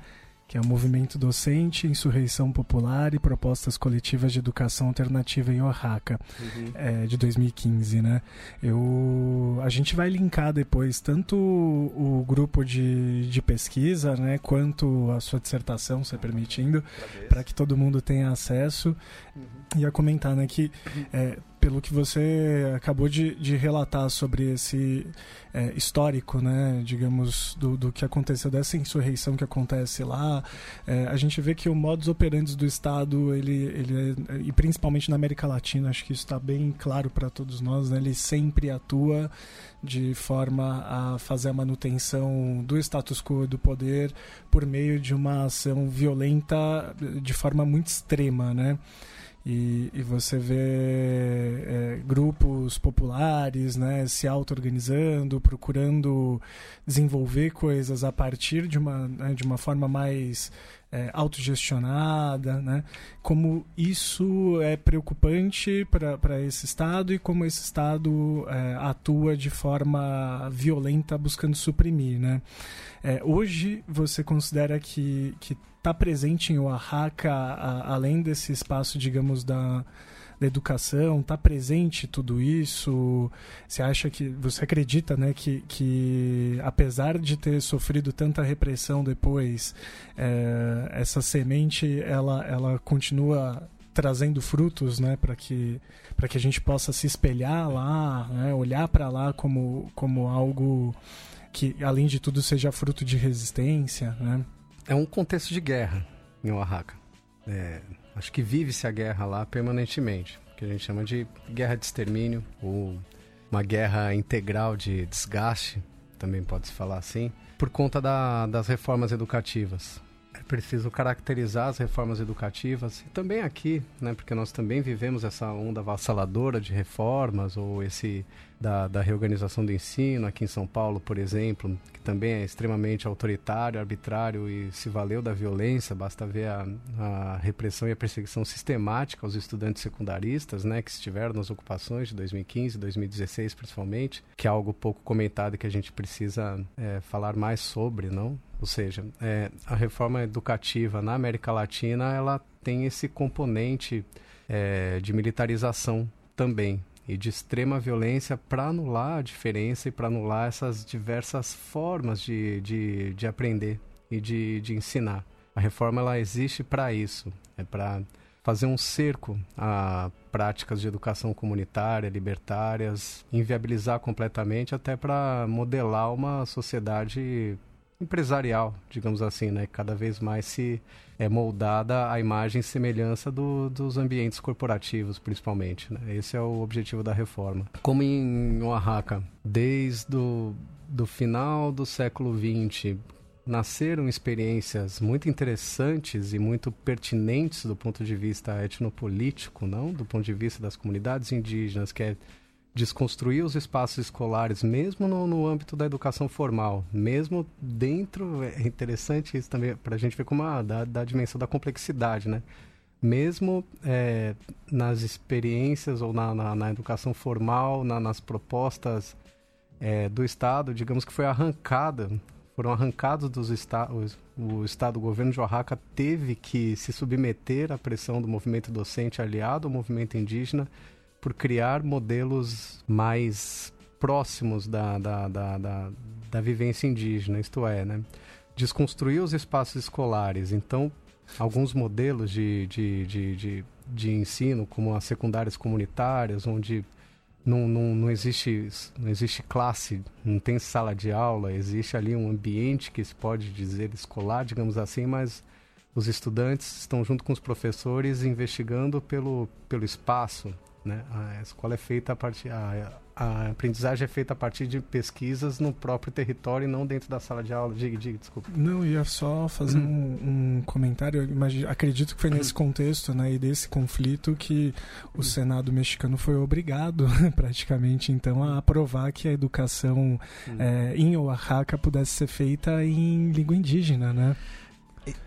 que é o Movimento Docente, Insurreição Popular e Propostas Coletivas de Educação Alternativa em Oaxaca, uhum. é, de 2015, né? Eu, a gente vai linkar depois tanto o, grupo de, de pesquisa, né, quanto a sua dissertação, se permitindo, para que todo mundo tenha acesso. Uhum. Ia comentar, né, que é, pelo que você acabou de, de relatar sobre esse é, histórico, né, digamos, do, do que aconteceu, dessa insurreição que acontece lá, é, a gente vê que o modus operandi do Estado, ele, ele é, e principalmente na América Latina, acho que isso está bem claro para todos nós, né, ele sempre atua de forma a fazer a manutenção do status quo do poder por meio de uma ação violenta de forma muito extrema, né? E, e você vê é, grupos populares né, se auto-organizando, procurando desenvolver coisas a partir de uma, né, de uma forma mais é, autogestionada, né? como isso é preocupante para esse Estado e como esse Estado é, atua de forma violenta buscando suprimir. Né? É, hoje você considera que, está presente em Oaxaca, a, além desse espaço, digamos, da, da educação? Está presente tudo isso? Você acha que você acredita, né, que, que apesar de ter sofrido tanta repressão depois, é, essa semente ela ela continua trazendo frutos, né, para que para que a gente possa se espelhar lá, né, olhar para lá como como algo que além de tudo seja fruto de resistência, né? É um contexto de guerra em Oaxaca. É, acho que vive-se a guerra lá permanentemente, que a gente chama de guerra de extermínio ou uma guerra integral de desgaste, também pode se falar assim, por conta da, das reformas educativas. Preciso caracterizar as reformas educativas e também aqui, né, porque nós também vivemos essa onda avassaladora de reformas ou esse da, da reorganização do ensino aqui em São Paulo, por exemplo, que também é extremamente autoritário, arbitrário e se valeu da violência. Basta ver a, a repressão e a perseguição sistemática aos estudantes secundaristas, né, que estiveram nas ocupações de 2015, 2016 principalmente, que é algo pouco comentado e que a gente precisa é, falar mais sobre, não? Ou seja, é, a reforma educativa na América Latina ela tem esse componente é, de militarização também e de extrema violência para anular a diferença e para anular essas diversas formas de, de, de aprender e de, de ensinar. A reforma ela existe para isso, é para fazer um cerco a práticas de educação comunitária, libertárias, inviabilizar completamente até para modelar uma sociedade empresarial, digamos assim, né? Cada vez mais se é moldada a imagem e semelhança do, dos ambientes corporativos, principalmente. Né? Esse é o objetivo da reforma. Como em Oaxaca, desde o do final do século XX, nasceram experiências muito interessantes e muito pertinentes do ponto de vista etnopolítico, não? Do ponto de vista das comunidades indígenas, que é desconstruir os espaços escolares, mesmo no, no âmbito da educação formal, mesmo dentro, é interessante isso também, para a gente ver como a, da, da dimensão da complexidade, né? Mesmo é, nas experiências ou na, na, na educação formal, na, nas propostas é, do Estado, digamos que foi arrancada, foram arrancados dos estados, o Estado, o governo de Oaxaca teve que se submeter à pressão do movimento docente aliado ao movimento indígena, por criar modelos mais próximos da, da, da, da, da vivência indígena, isto é, né? desconstruir os espaços escolares. Então, alguns modelos de, de, de, de, de ensino, como as secundárias comunitárias, onde não, não, não, existe, não existe classe, não tem sala de aula, existe ali um ambiente que se pode dizer escolar, digamos assim, mas os estudantes estão junto com os professores investigando pelo, pelo espaço, né? A escola é feita a partir. A, a aprendizagem é feita a partir de pesquisas no próprio território e não dentro da sala de aula. Diga, diga, desculpa. Não, ia só fazer um, um, comentário. Imagino, acredito que foi nesse contexto né, e desse conflito que o Senado mexicano foi obrigado, (laughs) praticamente, então, a aprovar que a educação é, em Oaxaca pudesse ser feita em língua indígena, né?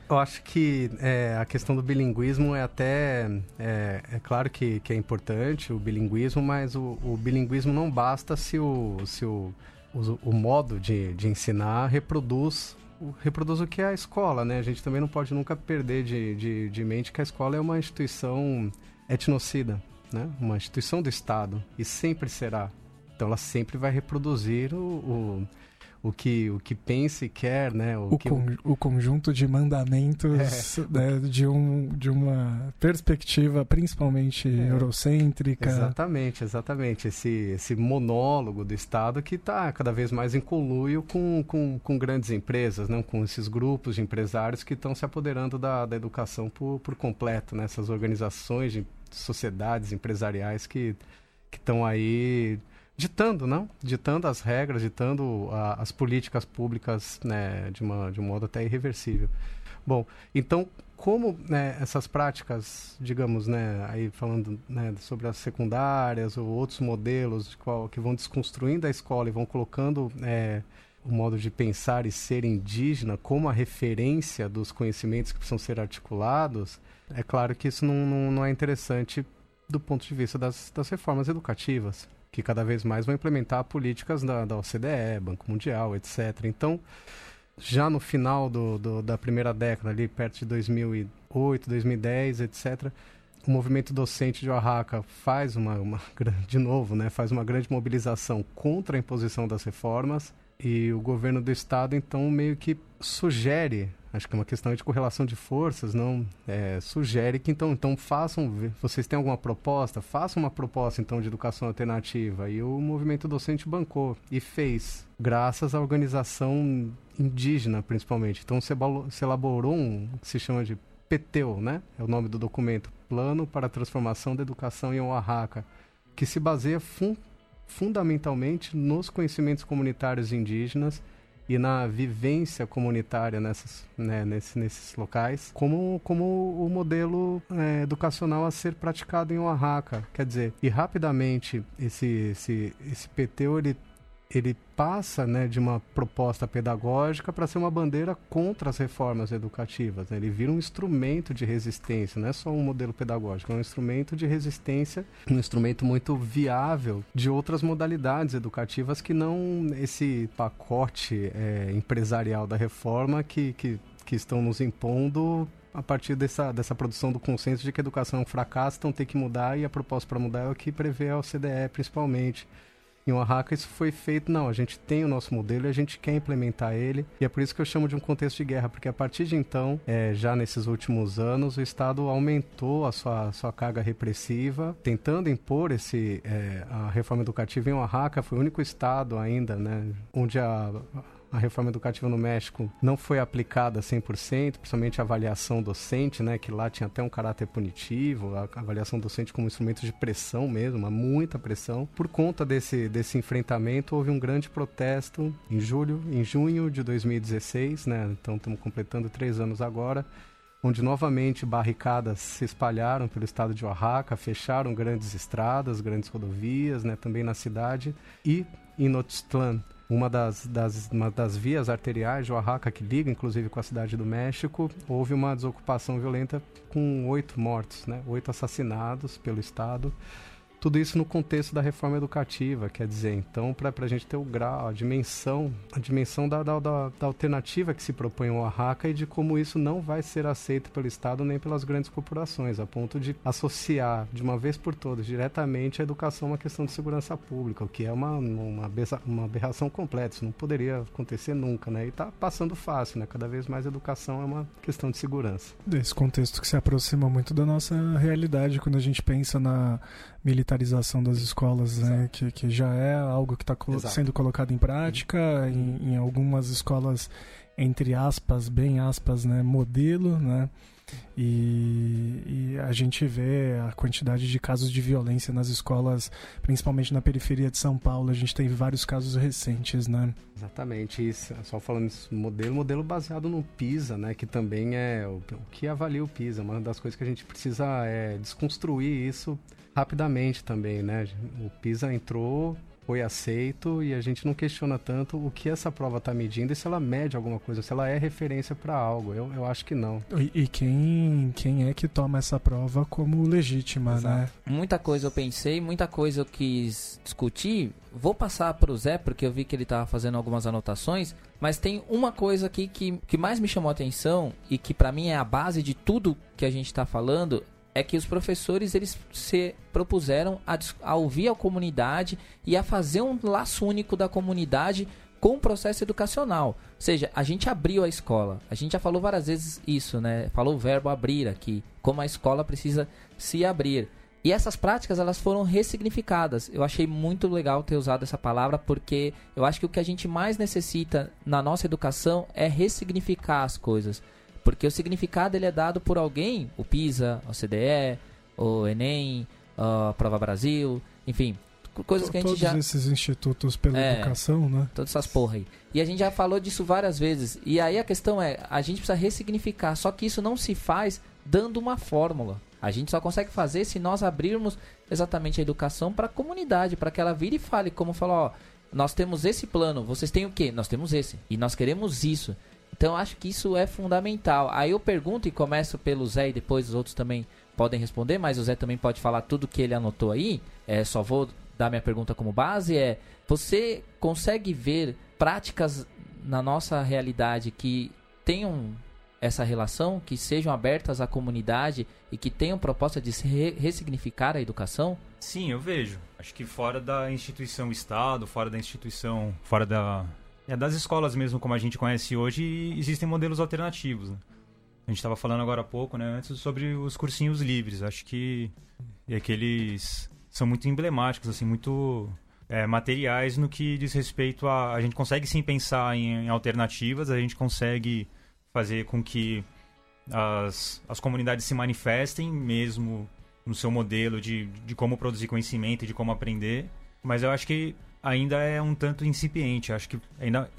Eu acho que é, a questão do bilinguismo é até. É, é claro que, que, é importante o bilinguismo, mas o, o bilinguismo não basta se o, se o, o, o modo de, de ensinar reproduz reproduz o que é a escola, né? A gente também não pode nunca perder de, de, de, mente que a escola é uma instituição etnocida, né? Uma instituição do Estado e sempre será. Então ela sempre vai reproduzir o, o o que, o que pensa e quer, né? O, o, que, con o conjunto de mandamentos é. né, de, um, de uma perspectiva principalmente é. eurocêntrica. Exatamente, exatamente. Esse, esse monólogo do Estado que está cada vez mais em conluio com, com, com grandes empresas, não? com esses grupos de empresários que estão se apoderando da, da educação por, por completo, né? essas organizações de sociedades empresariais que estão aí ditando, não? Ditando as regras, ditando a, as políticas públicas, né, de, uma, de um modo até irreversível. Bom, então, como né, essas práticas, digamos, né, aí falando né, sobre as secundárias ou outros modelos de qual, que vão desconstruindo a escola e vão colocando é, o modo de pensar e ser indígena como a referência dos conhecimentos que precisam ser articulados, é claro que isso não, não, não é interessante do ponto de vista das, das reformas educativas que cada vez mais vão implementar políticas da, da OCDE, Banco Mundial, etc. Então, já no final do, do, da primeira década, ali perto de 2008, 2010, etc., o movimento docente de Oaxaca faz uma, uma (laughs) de novo, né, faz uma grande mobilização contra a imposição das reformas e o governo do estado então meio que sugere acho que é uma questão de correlação de forças, não é, sugere que então, então façam, vocês têm alguma proposta, façam uma proposta então de educação alternativa e o movimento docente bancou e fez, graças à organização indígena principalmente. Então se, se elaborou um que se chama de PTEU, né? É o nome do documento, Plano para a Transformação da Educação em Oaxaca, que se baseia fun fundamentalmente nos conhecimentos comunitários indígenas e na vivência comunitária nessas, né, nesse, nesses locais, como, como o modelo é, educacional a ser praticado em Oaxaca. Quer dizer, e rapidamente esse, esse, esse PTU ele ele passa né, de uma proposta pedagógica para ser uma bandeira contra as reformas educativas. Né? Ele vira um instrumento de resistência, não é só um modelo pedagógico, é um instrumento de resistência, um instrumento muito viável de outras modalidades educativas que não esse pacote é, empresarial da reforma que, que, que estão nos impondo a partir dessa, dessa produção do consenso de que a educação é um fracasso, então tem que mudar e a proposta para mudar é o que prevê a OCDE principalmente. Em Oaxaca isso foi feito, não, a gente tem o nosso modelo e a gente quer implementar ele. E é por isso que eu chamo de um contexto de guerra, porque a partir de então, é, já nesses últimos anos, o Estado aumentou a sua, sua carga repressiva, tentando impor esse, é, a reforma educativa em Oaxaca. Foi o único estado ainda, né, onde a a reforma educativa no México não foi aplicada 100%, principalmente a avaliação docente, né, que lá tinha até um caráter punitivo, a avaliação docente como instrumento de pressão mesmo, muita pressão. Por conta desse, desse enfrentamento, houve um grande protesto em julho, em junho de 2016, né, então estamos completando três anos agora, onde novamente barricadas se espalharam pelo estado de Oaxaca, fecharam grandes estradas, grandes rodovias, né, também na cidade, e em Notistlan, uma das, das, uma das vias arteriais de Oaxaca, que liga inclusive com a cidade do México, houve uma desocupação violenta com oito mortos, né? oito assassinados pelo Estado. Tudo isso no contexto da reforma educativa, quer dizer, então, para a gente ter o grau, a dimensão, a dimensão da, da, da, da alternativa que se propõe o Oaxaca e de como isso não vai ser aceito pelo Estado nem pelas grandes corporações, a ponto de associar de uma vez por todas diretamente a educação a uma questão de segurança pública, o que é uma, uma, uma aberração completa, isso não poderia acontecer nunca, né? E está passando fácil, né? Cada vez mais educação é uma questão de segurança. Desse contexto que se aproxima muito da nossa realidade quando a gente pensa na militarização das escolas, né? que, que já é algo que está sendo colocado em prática em, em, algumas escolas entre aspas, bem aspas, né? modelo, né? E, e, a gente vê a quantidade de casos de violência nas escolas, principalmente na periferia de São Paulo. A gente tem vários casos recentes, né? Exatamente, isso. Só falando isso, modelo, modelo baseado no PISA, né? Que também é o, o que avalia o PISA. Uma das coisas que a gente precisa é desconstruir isso rapidamente também, né? O PISA entrou, foi aceito e a gente não questiona tanto o que essa prova está medindo e se ela mede alguma coisa, se ela é referência para algo. Eu, eu acho que não. E, e, quem, quem é que toma essa prova como legítima, Exato. né? Muita coisa eu pensei, muita coisa eu quis discutir. Vou passar para o Zé, porque eu vi que ele estava fazendo algumas anotações, mas tem uma coisa aqui que, que mais me chamou a atenção e que para mim é a base de tudo que a gente está falando, é que os professores eles se propuseram a, a, ouvir a comunidade e a fazer um laço único da comunidade com o processo educacional. Ou seja, a gente abriu a escola. A gente já falou várias vezes isso, né? Falou o verbo abrir aqui, como a escola precisa se abrir. E essas práticas elas foram ressignificadas. Eu achei muito legal ter usado essa palavra porque eu acho que o que a gente mais necessita na nossa educação é ressignificar as coisas. Porque o significado ele é dado por alguém, o PISA, o CDE, o Enem, a Prova Brasil, enfim, coisas que a gente Todos já... Todos esses institutos pela é, educação, né? Todas essas porra aí. E a gente já falou disso várias vezes. E aí a questão é, a gente precisa ressignificar, só que isso não se faz dando uma fórmula. A gente só consegue fazer se nós abrirmos exatamente a educação para a comunidade, para que ela vire e fale, como falou, ó, nós temos esse plano, vocês têm o quê? Nós temos esse. E nós queremos isso. Então acho que isso é fundamental. Aí eu pergunto e começo pelo Zé e depois os outros também podem responder, mas o Zé também pode falar tudo que ele anotou aí. É, só vou dar minha pergunta como base é: você consegue ver práticas na nossa realidade que tenham essa relação, que sejam abertas à comunidade e que tenham proposta de re ressignificar a educação? Sim, eu vejo. Acho que fora da instituição Estado, fora da instituição, fora da é, das escolas mesmo como a gente conhece hoje, existem modelos alternativos. Né? A gente estava falando agora há pouco, né, antes sobre os cursinhos livres. Acho que é aqueles são muito emblemáticos, assim, muito é, materiais no que diz respeito a a gente consegue sim pensar em, em alternativas, a gente consegue fazer com que as, as comunidades se manifestem mesmo no seu modelo de, de como produzir conhecimento e de como aprender. Mas eu acho que ainda é um tanto incipiente. Acho que ainda,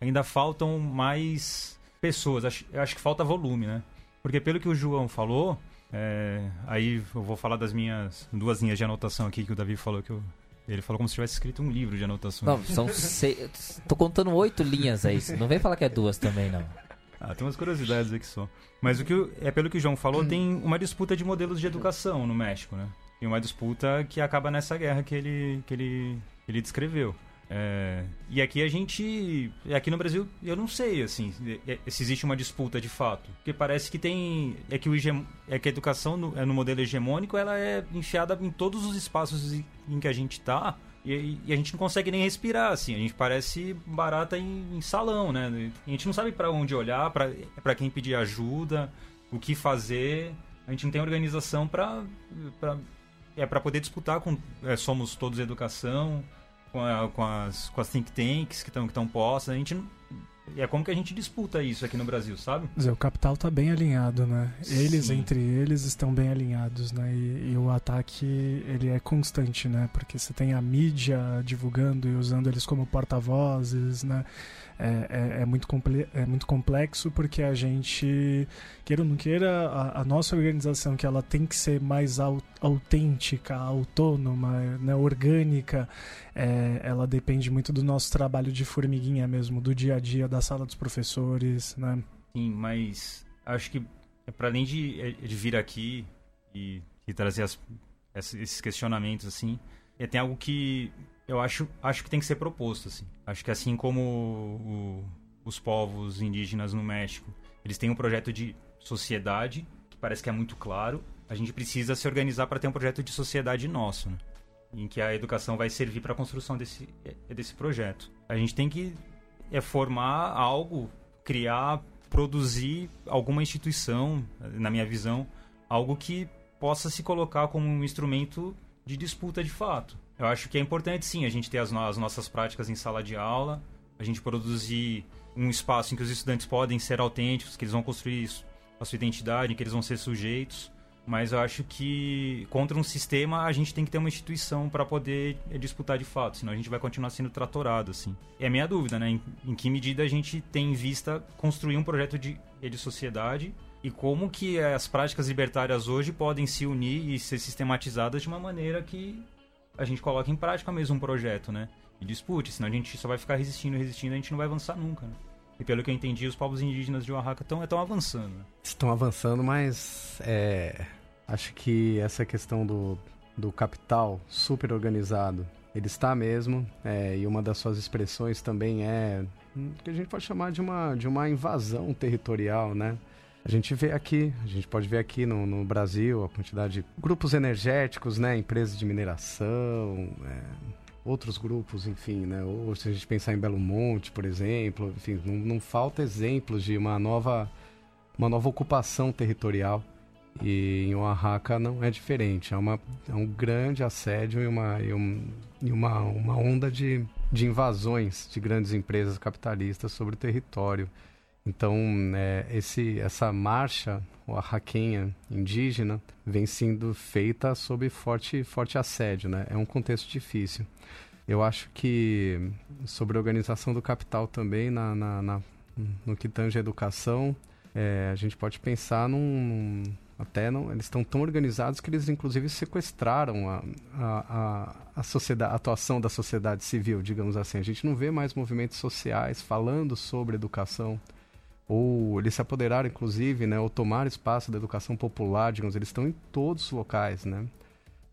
ainda faltam mais pessoas. Acho, acho que falta volume, né? Porque pelo que o João falou, é, aí eu vou falar das minhas duas linhas de anotação aqui que o Davi falou que eu, ele falou como se tivesse escrito um livro de anotações. Não, são seis. Tô contando oito linhas aí. Não vem falar que é duas também, não. Ah, tem umas curiosidades aqui só. Mas o que é pelo que o João falou, tem uma disputa de modelos de educação no México, né? E uma disputa que acaba nessa guerra que ele, que ele, ele descreveu. É, e aqui a gente. Aqui no Brasil, eu não sei, assim, se existe uma disputa de fato. Porque parece que tem. É que, o é que a educação no, é no modelo hegemônico ela é enfiada em todos os espaços em que a gente está e, e, a gente não consegue nem respirar, assim. A gente parece barata em, em salão, né? A gente não sabe para onde olhar, para quem pedir ajuda, o que fazer. A gente não tem organização para é para poder disputar com é, somos todos educação com, a, com, as com as think tanks que estão que estão postas a gente é como que a gente disputa isso aqui no Brasil, sabe? o capital está bem alinhado, né? Eles, Sim. entre eles, estão bem alinhados, né? E, e, o ataque, ele é constante, né? Porque você tem a mídia divulgando e usando eles como porta-vozes, né? É, é, é, muito é muito complexo porque a gente, queira ou não queira, a, a nossa organização, que ela tem que ser mais autêntica, autônoma, né, orgânica, é, ela depende muito do nosso trabalho de formiguinha mesmo, do dia a dia, da sala dos professores, né? Sim, mas acho que é para além de, é, de vir aqui e, e trazer as, esses questionamentos assim, é, tem algo que eu acho, acho que tem que ser proposto, assim. Acho que assim como o, os povos indígenas no México, eles têm um projeto de sociedade, que parece que é muito claro, a gente precisa se organizar para ter um projeto de sociedade nosso, né? em que a educação vai servir para a construção desse, é, desse projeto. A gente tem que é, formar algo, criar, produzir alguma instituição, na minha visão, algo que possa se colocar como um instrumento de disputa de fato. Eu acho que é importante sim a gente ter as, no as nossas práticas em sala de aula, a gente produzir um espaço em que os estudantes podem ser autênticos, que eles vão construir a sua identidade, que eles vão ser sujeitos. Mas eu acho que contra um sistema a gente tem que ter uma instituição para poder eh, disputar de fato, senão a gente vai continuar sendo tratorado assim. É a minha dúvida, né? Em, em que medida a gente tem em vista construir um projeto de, de sociedade e como que as práticas libertárias hoje podem se unir e ser sistematizadas de uma maneira que a gente coloca em prática mesmo um projeto, né? E dispute, senão a gente só vai ficar resistindo, resistindo, a gente não vai avançar nunca, né? E pelo que eu entendi, os povos indígenas de Oaxaca estão avançando. Né? Estão avançando, mas é, acho que essa questão do, do capital super organizado, ele está mesmo, é, e uma das suas expressões também é que a gente pode chamar de uma, de uma invasão territorial, né? A gente vê aqui, a gente pode ver aqui no, no Brasil a quantidade de grupos energéticos, né? Empresas de mineração, é, outros grupos, enfim, né? Ou se a gente pensar em Belo Monte, por exemplo, enfim, não, não falta exemplos de uma nova, uma nova ocupação territorial. E em Oaxaca não é diferente. É, uma, é um grande assédio e uma, e um, e uma, uma onda de, de invasões de grandes empresas capitalistas sobre o território. Então, é, esse, essa marcha oaxaquenha indígena vem sendo feita sob forte, forte assédio, né? É um contexto difícil. Eu acho que sobre a organização do capital também, na, na, na no que tange a educação, é, a gente pode pensar num, até não, eles estão tão organizados que eles inclusive sequestraram a, a, a, a, sociedade, a atuação da sociedade civil, digamos assim. A gente não vê mais movimentos sociais falando sobre educação ou eles se apoderaram, inclusive, né, ou tomaram espaço da educação popular, digamos, eles estão em todos os locais, né?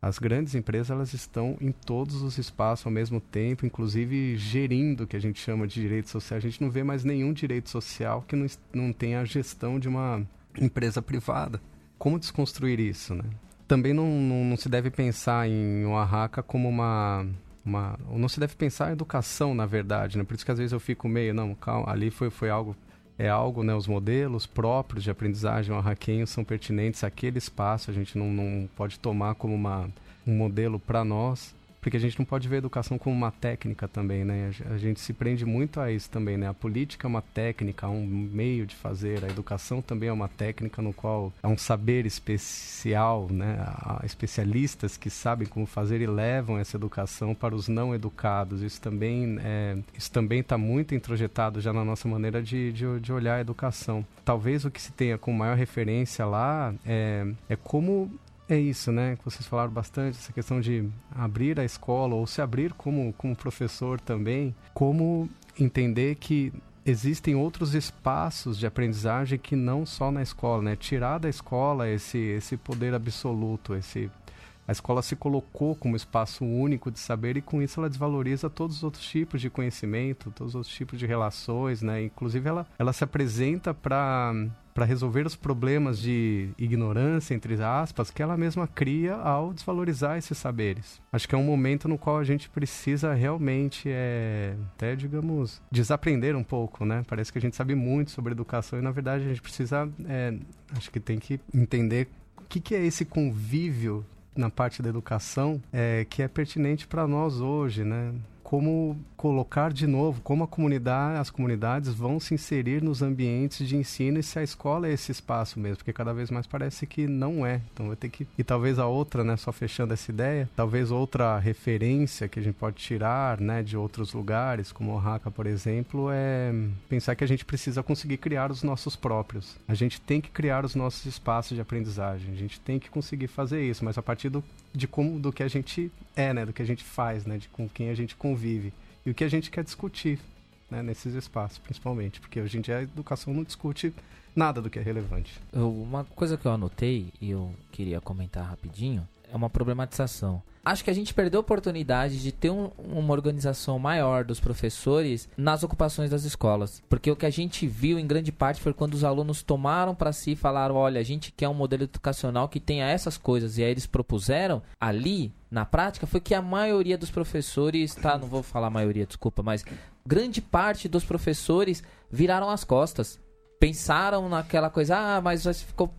As grandes empresas elas estão em todos os espaços ao mesmo tempo, inclusive gerindo o que a gente chama de direito social. A gente não vê mais nenhum direito social que não, não tenha a gestão de uma empresa privada. Como desconstruir isso, né? Também não, não, não se deve pensar em Oaxaca como uma uma, não se deve pensar em educação, na verdade, né? Por isso que às vezes eu fico meio, não, calma, ali foi, foi algo é algo, né, os modelos próprios de aprendizagem arraquenho são pertinentes àquele espaço, a gente não, não pode tomar como uma, um modelo para nós, porque a gente não pode ver a educação como uma técnica também, né? A gente se prende muito a isso também, né? A política é uma técnica, um meio de fazer. A educação também é uma técnica no qual há um saber especial, né? Há especialistas que sabem como fazer e levam essa educação para os não educados. Isso também é, isso também está muito introjetado já na nossa maneira de, de, de olhar a educação. Talvez o que se tenha com maior referência lá é, é como é isso, né? Que vocês falaram bastante, essa questão de abrir a escola ou se abrir como, como professor também, como entender que existem outros espaços de aprendizagem que não só na escola, né? Tirar da escola esse, esse poder absoluto, esse a escola se colocou como espaço único de saber e com isso ela desvaloriza todos os outros tipos de conhecimento, todos os outros tipos de relações, né? Inclusive ela, ela se apresenta para para resolver os problemas de ignorância, entre aspas, que ela mesma cria ao desvalorizar esses saberes. Acho que é um momento no qual a gente precisa realmente, é, até digamos, desaprender um pouco, né? Parece que a gente sabe muito sobre educação e, na verdade, a gente precisa, é, acho que tem que entender o que, que é esse convívio na parte da educação é, que é pertinente para nós hoje, né? Como colocar de novo, como a comunidade, as comunidades vão se inserir nos ambientes de ensino e se a escola é esse espaço mesmo, porque cada vez mais parece que não é. Então vai ter que e talvez a outra, né, só fechando essa ideia, talvez outra referência que a gente pode tirar, né, de outros lugares, como Oaxaca, por exemplo, é pensar que a gente precisa conseguir criar os nossos próprios. A gente tem que criar os nossos espaços de aprendizagem. A gente tem que conseguir fazer isso, mas a partir do de como do que a gente é, né, do que a gente faz, né, de com quem a gente convive e o que a gente quer discutir, né, nesses espaços, principalmente, porque hoje em dia a educação não discute nada do que é relevante. Uma coisa que eu anotei e eu queria comentar rapidinho é uma problematização acho que a gente perdeu a oportunidade de ter um, uma organização maior dos professores nas ocupações das escolas. Porque o que a gente viu em grande parte foi quando os alunos tomaram para si e falaram: olha, a gente quer um modelo educacional que tenha essas coisas. E aí eles propuseram ali, na prática, foi que a maioria dos professores, tá? Não vou falar maioria, desculpa, mas grande parte dos professores viraram as costas pensaram naquela coisa, ah, mas vai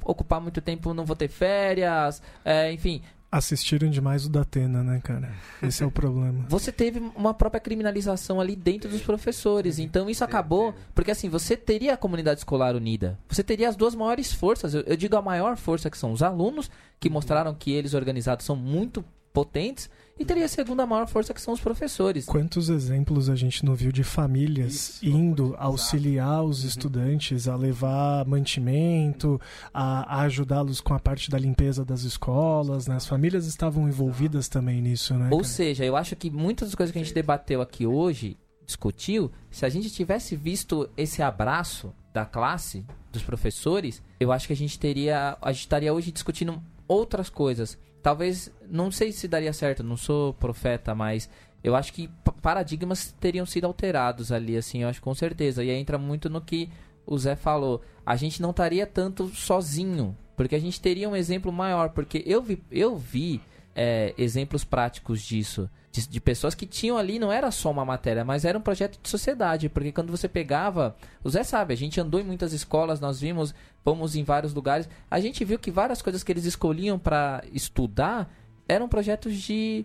ocupar muito tempo, não vou ter férias, é, enfim, Assistiram demais o Datena, né, cara? Esse é o problema. (laughs) Você teve uma própria criminalização ali dentro dos professores. Então isso acabou. Porque assim, você teria a comunidade escolar unida. Você teria as duas maiores forças. Eu, eu digo a maior força que são os alunos, que mostraram que eles organizados são muito potentes e teria a segunda maior força que são os professores. Quantos exemplos a gente não viu de famílias Isso, indo auxiliar os uhum. estudantes a levar mantimento, a, a ajudá-los com a parte da limpeza das escolas, né? As famílias estavam envolvidas também nisso, né? Ou cara? seja, eu acho que muitas das coisas que a gente debateu aqui hoje, discutiu, se a gente tivesse visto esse abraço da classe, dos professores, eu acho que a gente teria, a gente estaria hoje discutindo outras coisas talvez, não sei se daria certo, não sou profeta, mas eu acho que paradigmas teriam sido alterados ali, assim, eu acho com certeza. E aí entra muito no que o Zé falou. A gente não estaria tanto sozinho, porque a gente teria um exemplo maior, porque eu vi, eu vi é, exemplos práticos disso de, de, pessoas que tinham ali, não era só uma matéria, mas era um projeto de sociedade, porque quando você pegava, o Zé sabe, a gente andou em muitas escolas, nós vimos, fomos em vários lugares, a gente viu que várias coisas que eles escolhiam para estudar eram projetos de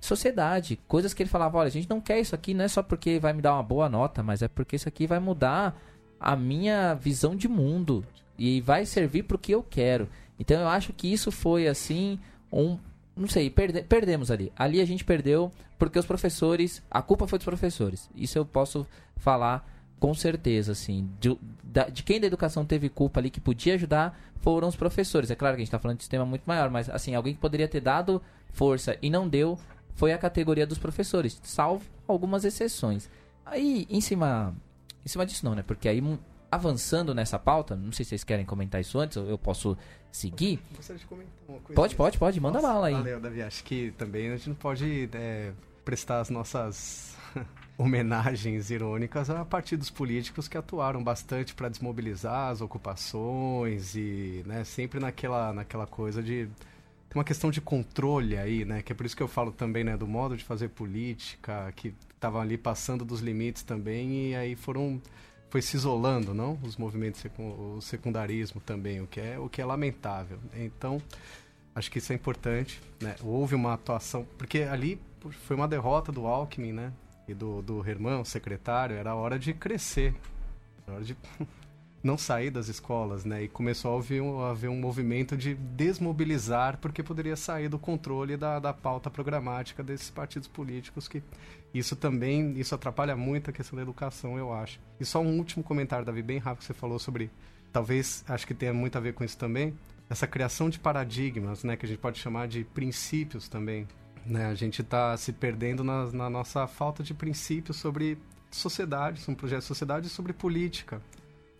sociedade, coisas que ele falava, olha, a gente não quer isso aqui, não é só porque vai me dar uma boa nota, mas é porque isso aqui vai mudar a minha visão de mundo e vai servir para o que eu quero. Então eu acho que isso foi assim um não sei, perde, perdemos ali. Ali a gente perdeu porque os professores, a culpa foi dos professores. Isso eu posso falar com certeza, assim. De, de quem da educação teve culpa ali que podia ajudar foram os professores. É claro que a gente está falando de sistema muito maior, mas assim, alguém que poderia ter dado força e não deu foi a categoria dos professores, salvo algumas exceções. Aí, em cima, em cima disso não, né? Porque aí avançando nessa pauta, não sei se vocês querem comentar isso antes, eu posso seguir. Gostaria de comentar uma coisa. Pode, pode, pode, manda Nossa, bala aí. Valeu, Davi. Acho que também a gente não pode é, prestar as nossas (laughs) homenagens irônicas a partidos políticos que atuaram bastante para desmobilizar as ocupações e né, sempre naquela, naquela coisa de tem uma questão de controle aí, né? Que é por isso que eu falo também, né, do modo de fazer política, que estavam ali passando dos limites também e aí foram foi se isolando, não? Os movimentos o secundarismo também, o que é o que é lamentável. Então, acho que isso é importante, né? Houve uma atuação, porque ali foi uma derrota do Alckmin, né? E do, do Herman, o secretário, era hora de crescer. Era hora de (laughs) não sair das escolas, né? E começou a haver, um, a haver um movimento de desmobilizar, porque poderia sair do controle da, da pauta programática desses partidos políticos que isso também, isso atrapalha muito a questão da educação, eu acho. E só um último comentário, Davi, bem rápido que você falou sobre, talvez, acho que tenha muito a ver com isso também, essa criação de paradigmas, né? Que a gente pode chamar de princípios também. Né? A gente está se perdendo na, na nossa falta de princípios sobre sociedade, sobre um projeto de sociedade e sobre política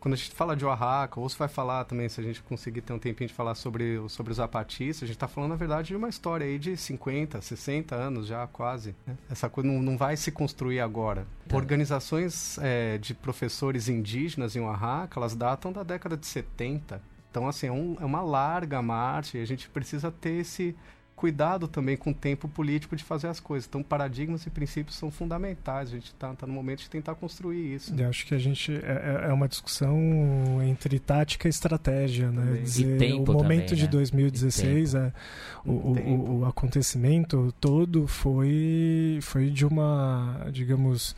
quando a gente fala de Oaxaca, ou se vai falar também, se a gente conseguir ter um tempinho de falar sobre, sobre os zapatistas, a gente está falando, na verdade, de uma história aí de 50, 60 anos já, quase. Né? Essa coisa não, não vai se construir agora. Tá. Organizações é, de professores indígenas em Oaxaca, elas datam da década de 70. Então, assim, é, um, é uma larga marcha e a gente precisa ter esse cuidado também com o tempo político de fazer as coisas. Então, paradigmas e princípios são fundamentais. A gente está tá no momento de tentar construir isso. Eu acho que a gente é, é, é uma discussão entre tática e estratégia, né? Dizer, e tempo o momento também, de 2016, né? é, o, o, o, acontecimento todo foi foi de uma, digamos,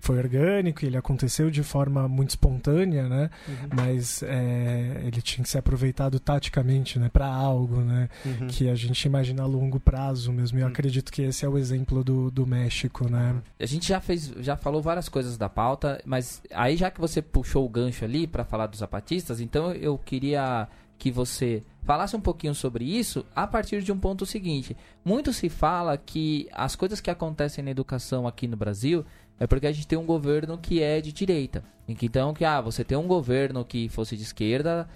foi orgânico. Ele aconteceu de forma muito espontânea, né? Uhum. Mas é, ele tinha que ser aproveitado taticamente, né? Para algo, né? Uhum. Que a gente imagina a longo prazo mesmo. Eu hum. acredito que esse é o exemplo do, do México, né? A gente já fez, já falou várias coisas da pauta, mas aí já que você puxou o gancho ali para falar dos zapatistas, então eu queria que você falasse um pouquinho sobre isso a partir de um ponto seguinte. Muito se fala que as coisas que acontecem na educação aqui no Brasil é porque a gente tem um governo que é de direita. Então, que ah, você tem um governo que fosse de esquerda,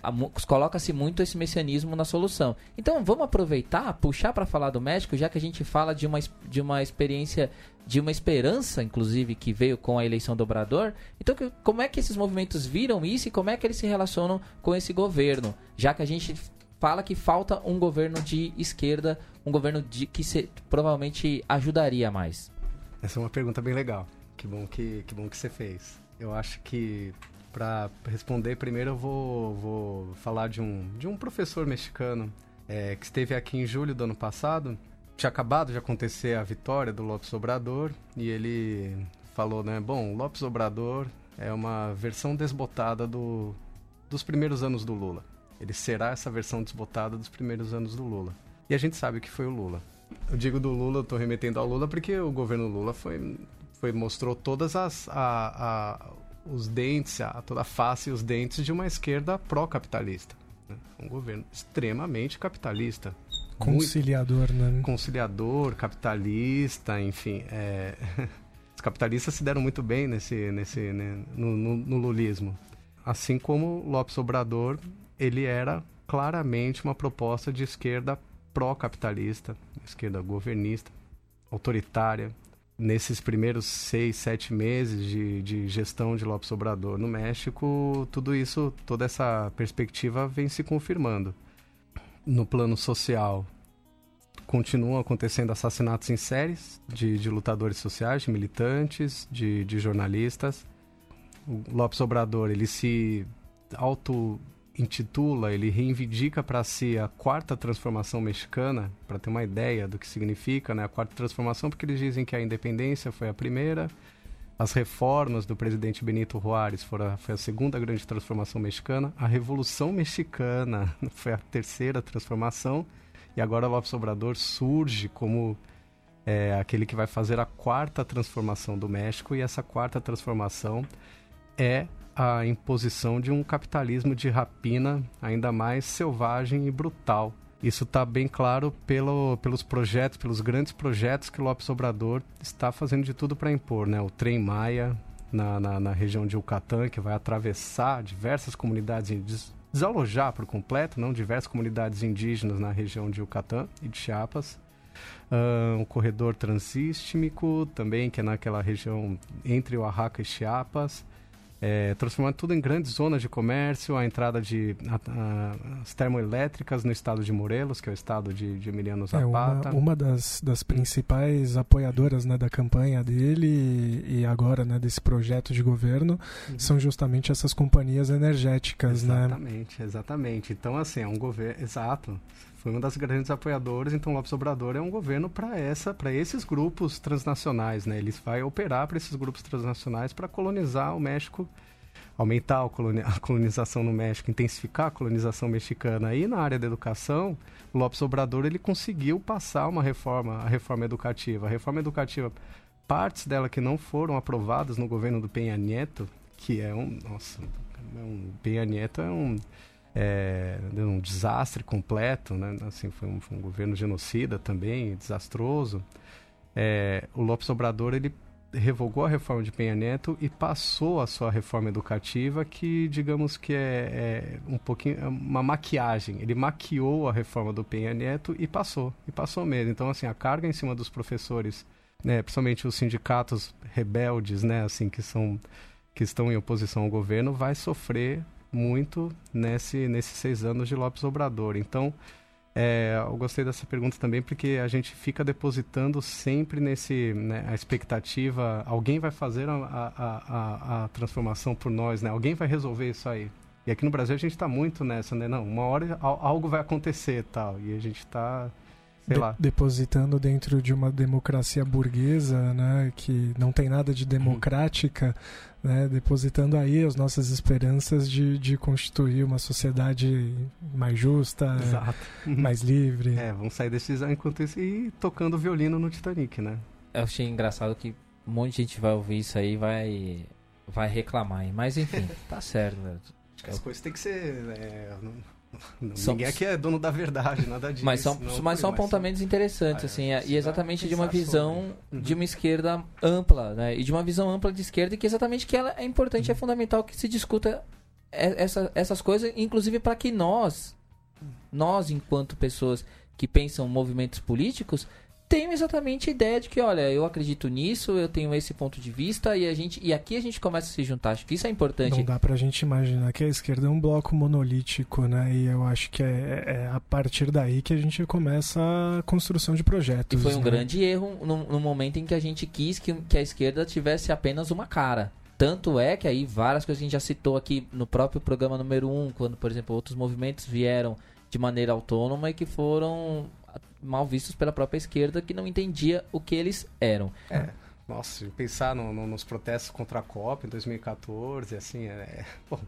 coloca-se muito esse messianismo na solução. Então, vamos aproveitar, puxar para falar do México, já que a gente fala de uma, de uma experiência, de uma esperança, inclusive, que veio com a eleição do Obrador. Então, que, como é que esses movimentos viram isso e como é que eles se relacionam com esse governo? Já que a gente fala que falta um governo de esquerda, um governo de, que se, provavelmente ajudaria mais. Essa é uma pergunta bem legal. Que bom que, que bom que você fez. Eu acho que para responder primeiro eu vou, vou falar de um, de um professor mexicano é, que esteve aqui em julho do ano passado. Tinha acabado de acontecer a vitória do Lopes Obrador e ele falou, né? Bom, Lopes Obrador é uma versão desbotada do, dos primeiros anos do Lula. Ele será essa versão desbotada dos primeiros anos do Lula. E a gente sabe que foi o Lula. Eu digo do Lula, eu estou remetendo ao Lula porque o governo Lula foi foi mostrou todas as a, a, os dentes, a, toda a face e os dentes de uma esquerda pró-capitalista. Né? Um governo extremamente capitalista. Conciliador, muito, né? Conciliador, capitalista, enfim. É... (laughs) Os capitalistas se deram muito bem nesse, nesse, né? no, no, no lulismo. Assim como Lopes Obrador, ele era claramente uma proposta de esquerda pró-capitalista, esquerda governista, autoritária, nesses primeiros seis, sete meses de, de gestão de Lopes Obrador no México, tudo isso, toda essa perspectiva vem se confirmando. No plano social, continuam acontecendo assassinatos em séries de, de lutadores sociais, de militantes, de, de jornalistas. O Lopes Obrador, ele se auto intitula, ele reivindica para si a quarta transformação mexicana, para ter uma ideia do que significa, né? A quarta transformação, porque eles dizem que a independência foi a primeira, as reformas do presidente Benito Juárez foram foi a segunda grande transformação mexicana, a Revolução Mexicana (laughs) foi a terceira transformação, e agora Lopes Obrador surge como é, aquele que vai fazer a quarta transformação do México, e essa quarta transformação é a imposição de um capitalismo de rapina ainda mais selvagem e brutal. Isso está bem claro pelo, pelos projetos, pelos grandes projetos que Lopes Obrador está fazendo de tudo para impor, né? O Trem Maia, na, na, na região de Yucatán, que vai atravessar diversas comunidades, des, desalojar por completo, não diversas comunidades indígenas na região de Yucatán e de Chiapas. Uh, um corredor transístmico também, que é naquela região entre Oaxaca e Chiapas é, transformando tudo em grandes zonas de comércio, a entrada de a, a, as termoelétricas no estado de Morelos, que é o estado de, de Emiliano Zapata. É uma, uma das, das principais apoiadoras né, da campanha dele e, agora né, desse projeto de governo uhum. são justamente essas companhias energéticas. Né? Exatamente, né? exatamente. Então, assim, é um governo... Exato foi uma das grandes apoiadoras. Então, Lopes Obrador é um governo para essa, para esses grupos transnacionais, né? Eles vai operar para esses grupos transnacionais para colonizar o México, aumentar a colonização no México, intensificar a colonização mexicana. E na área da educação, o Lopes Obrador ele conseguiu passar uma reforma, a reforma educativa. A reforma educativa, partes dela que não foram aprovadas no governo do Penha Nieto, que é um, nossa, um Penha Nieto é um é, um desastre completo, né? assim, foi um, foi um, governo genocida também, desastroso. É, o Lopes Obrador ele revogou a reforma de Penha Neto e passou a sua reforma educativa, que digamos que é, é um pouquinho é uma maquiagem. Ele maquiou a reforma do Penha Neto e passou, e passou mesmo. Então assim a carga em cima dos professores, né, principalmente os sindicatos rebeldes, né, assim que são que estão em oposição ao governo, vai sofrer muito nesse, nesses seis anos de Lopes Obrador. Então, é, eu gostei dessa pergunta também porque a gente fica depositando sempre nesse né, a expectativa alguém vai fazer a, a, a, a, transformação por nós, né? Alguém vai resolver isso aí. E aqui no Brasil a gente está muito nessa, né? Não, uma hora algo vai acontecer tal e a gente está sei de lá. Depositando dentro de uma democracia burguesa, né? Que não tem nada de democrática. Uhum né, depositando aí as nossas esperanças de, de constituir uma sociedade mais justa, mais livre. É, vamos sair desses enquanto isso e tocando violino no Titanic, né? Eu achei engraçado que um monte de gente vai ouvir isso aí e vai, vai reclamar. Mas enfim, (laughs) tá certo. Né? Acho que as coisas têm que ser. É, são, Ninguém aqui é dono da verdade, nada disso. Mas são, não, mas são apontamentos interessantes, ah, assim, é, e exatamente de uma visão uhum. de uma esquerda ampla, né? E de uma visão ampla de esquerda, que exatamente que ela é importante, é uhum. é fundamental que se discuta essa, essas coisas, inclusive para que nós, nós, enquanto pessoas que pensam movimentos políticos, tenho exatamente a ideia de que, olha, eu acredito nisso, eu tenho esse ponto de vista e a gente e aqui a gente começa a se juntar. Acho que isso é importante. Não dá pra gente imaginar que a esquerda é um bloco monolítico, né? E eu acho que é, é a partir daí que a gente começa a construção de projetos. E foi um né? grande erro no, no, momento em que a gente quis que, que a esquerda tivesse apenas uma cara. Tanto é que aí várias coisas que a gente já citou aqui no próprio programa número 1, um, quando, por exemplo, outros movimentos vieram de maneira autônoma e que foram mal vistos pela própria esquerda que não entendia o que eles eram. É. Nossa, pensar no, no, nos protestos contra a COP em 2014, assim, é, bom,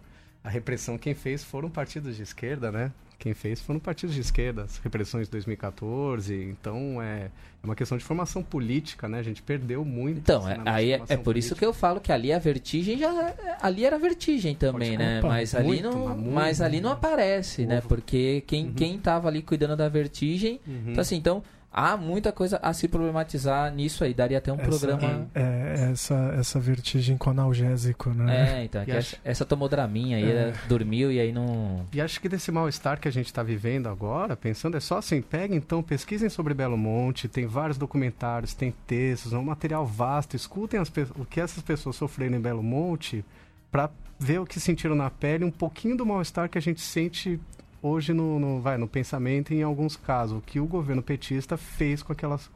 a repressão quem fez foram partidos de esquerda, né? Quem fez foram partidos de esquerda, as repressões de 2014. Então é, é uma questão de formação política, né? A gente perdeu muito. Então, é, aí é, é, por isso que eu falo que ali a vertigem já. Ali era vertigem também, né? Opa, mas, ali não, mas, mas ali não aparece, né? Porque quem, uhum. quem tava ali cuidando da vertigem. Uhum. Então, assim, então há muita coisa a se problematizar nisso aí. Daria até um essa, programa. É, essa, essa vertigem com analgésico, né? É, então. Acho... Essa, tomou draminha aí, é. dormiu e aí não. E acho que desse mal-estar que a gente está vivendo agora, pensando, é só assim: peguem então, pesquisem sobre Belo Monte, tem vários documentários, tem textos, é um material vasto, escutem as, o que essas pessoas sofreram em Belo Monte para ver o que sentiram na pele, um pouquinho do mal-estar que a gente sente hoje no, no, vai, no pensamento em alguns casos, o que o governo petista fez com aquelas.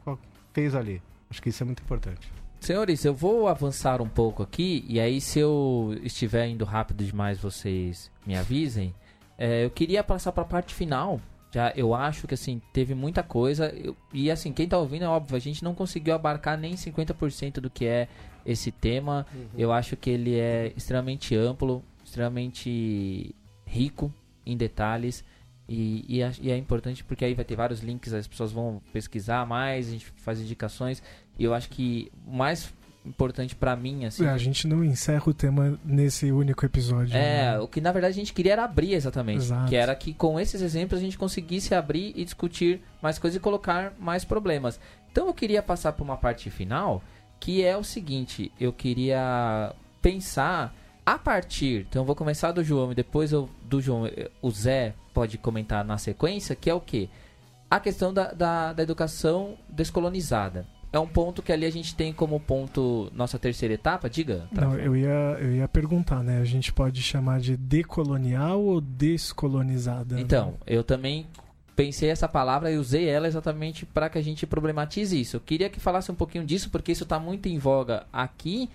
fez ali. Acho que isso é muito importante. Senhores, eu vou avançar um pouco aqui, e aí se eu estiver indo rápido demais, vocês me avisem. É, eu queria passar para a parte final. Já eu acho que assim, teve muita coisa. Eu, e assim, quem está ouvindo é óbvio, a gente não conseguiu abarcar nem 50% do que é esse tema. Uhum. Eu acho que ele é extremamente amplo, extremamente rico em detalhes. E, e, é, e, é importante porque aí vai ter vários links, as pessoas vão pesquisar mais, a gente faz indicações. E eu acho que o mais importante para mim, assim. É, a gente não encerra o tema nesse único episódio. É, né? o que na verdade a gente queria era abrir exatamente. Exato. Que era que com esses exemplos a gente conseguisse abrir e discutir mais coisas e colocar mais problemas. Então eu queria passar para uma parte final, que é o seguinte: eu queria pensar a partir. Então, eu vou começar do João e depois eu, do João, o Zé pode comentar na sequência, que é o quê? A questão da, da, da educação descolonizada é um ponto que ali a gente tem como ponto nossa terceira etapa, diga. Não, eu ia, eu ia perguntar, né? A gente pode chamar de decolonial ou descolonizada? Então, eu também pensei essa palavra e usei ela exatamente para que a gente problematize isso. Eu queria que falasse um pouquinho disso, porque isso está muito em voga aqui,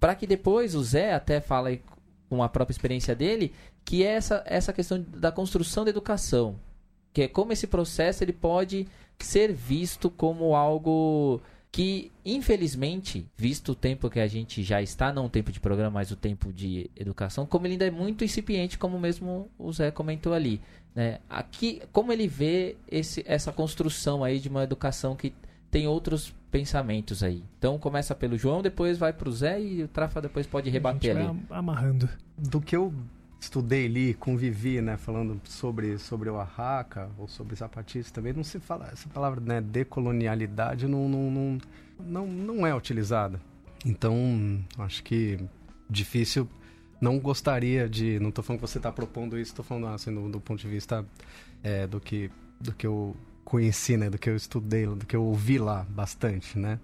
para que depois o Zé até fale com a própria experiência dele, que é essa, essa questão da construção da educação. Que é como esse processo ele pode ser visto como algo que, infelizmente, visto o tempo que a gente já está, não o tempo de programa, mas o tempo de educação, como ele ainda é muito incipiente, como mesmo o Zé comentou ali. Né? Aqui, como ele vê esse, essa construção aí de uma educação que tem outros pensamentos aí. Então começa pelo João, depois vai para o Zé e o Trafa depois pode rebater ali. amarrando. Do que eu estudei ali, convivi, né, falando sobre sobre o Oaxaca ou sobre zapatistas também, não se fala essa palavra, né, decolonialidade não não, não, não, não é utilizada. Então, acho que difícil não gostaria de, não estou falando que você está propondo isso, estou falando assim do, do, ponto de vista é, do que do que eu conheci, né, do que eu estudei, do que eu ouvi lá bastante, né.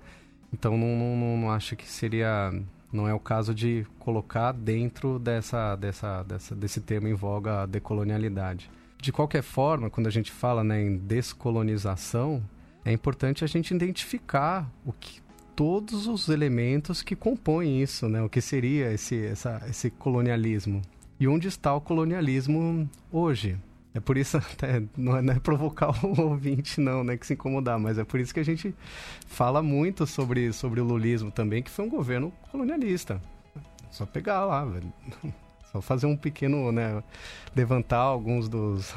Então não, não, não acho que seria não é o caso de colocar dentro dessa, dessa, dessa, desse termo em voga a decolonialidade. De qualquer forma, quando a gente fala né, em descolonização, é importante a gente identificar o que todos os elementos que compõem isso, né? O que seria esse, essa, esse colonialismo? E onde está o colonialismo hoje? É por isso, (laughs) até, não, é, não é provocar o (laughs) ouvinte, não, né, que se incomodar, mas é por isso que a gente fala muito sobre, sobre o lulismo também, que foi um governo colonialista. Só pegar lá, velho. (laughs) Só fazer um pequeno, né, levantar alguns dos,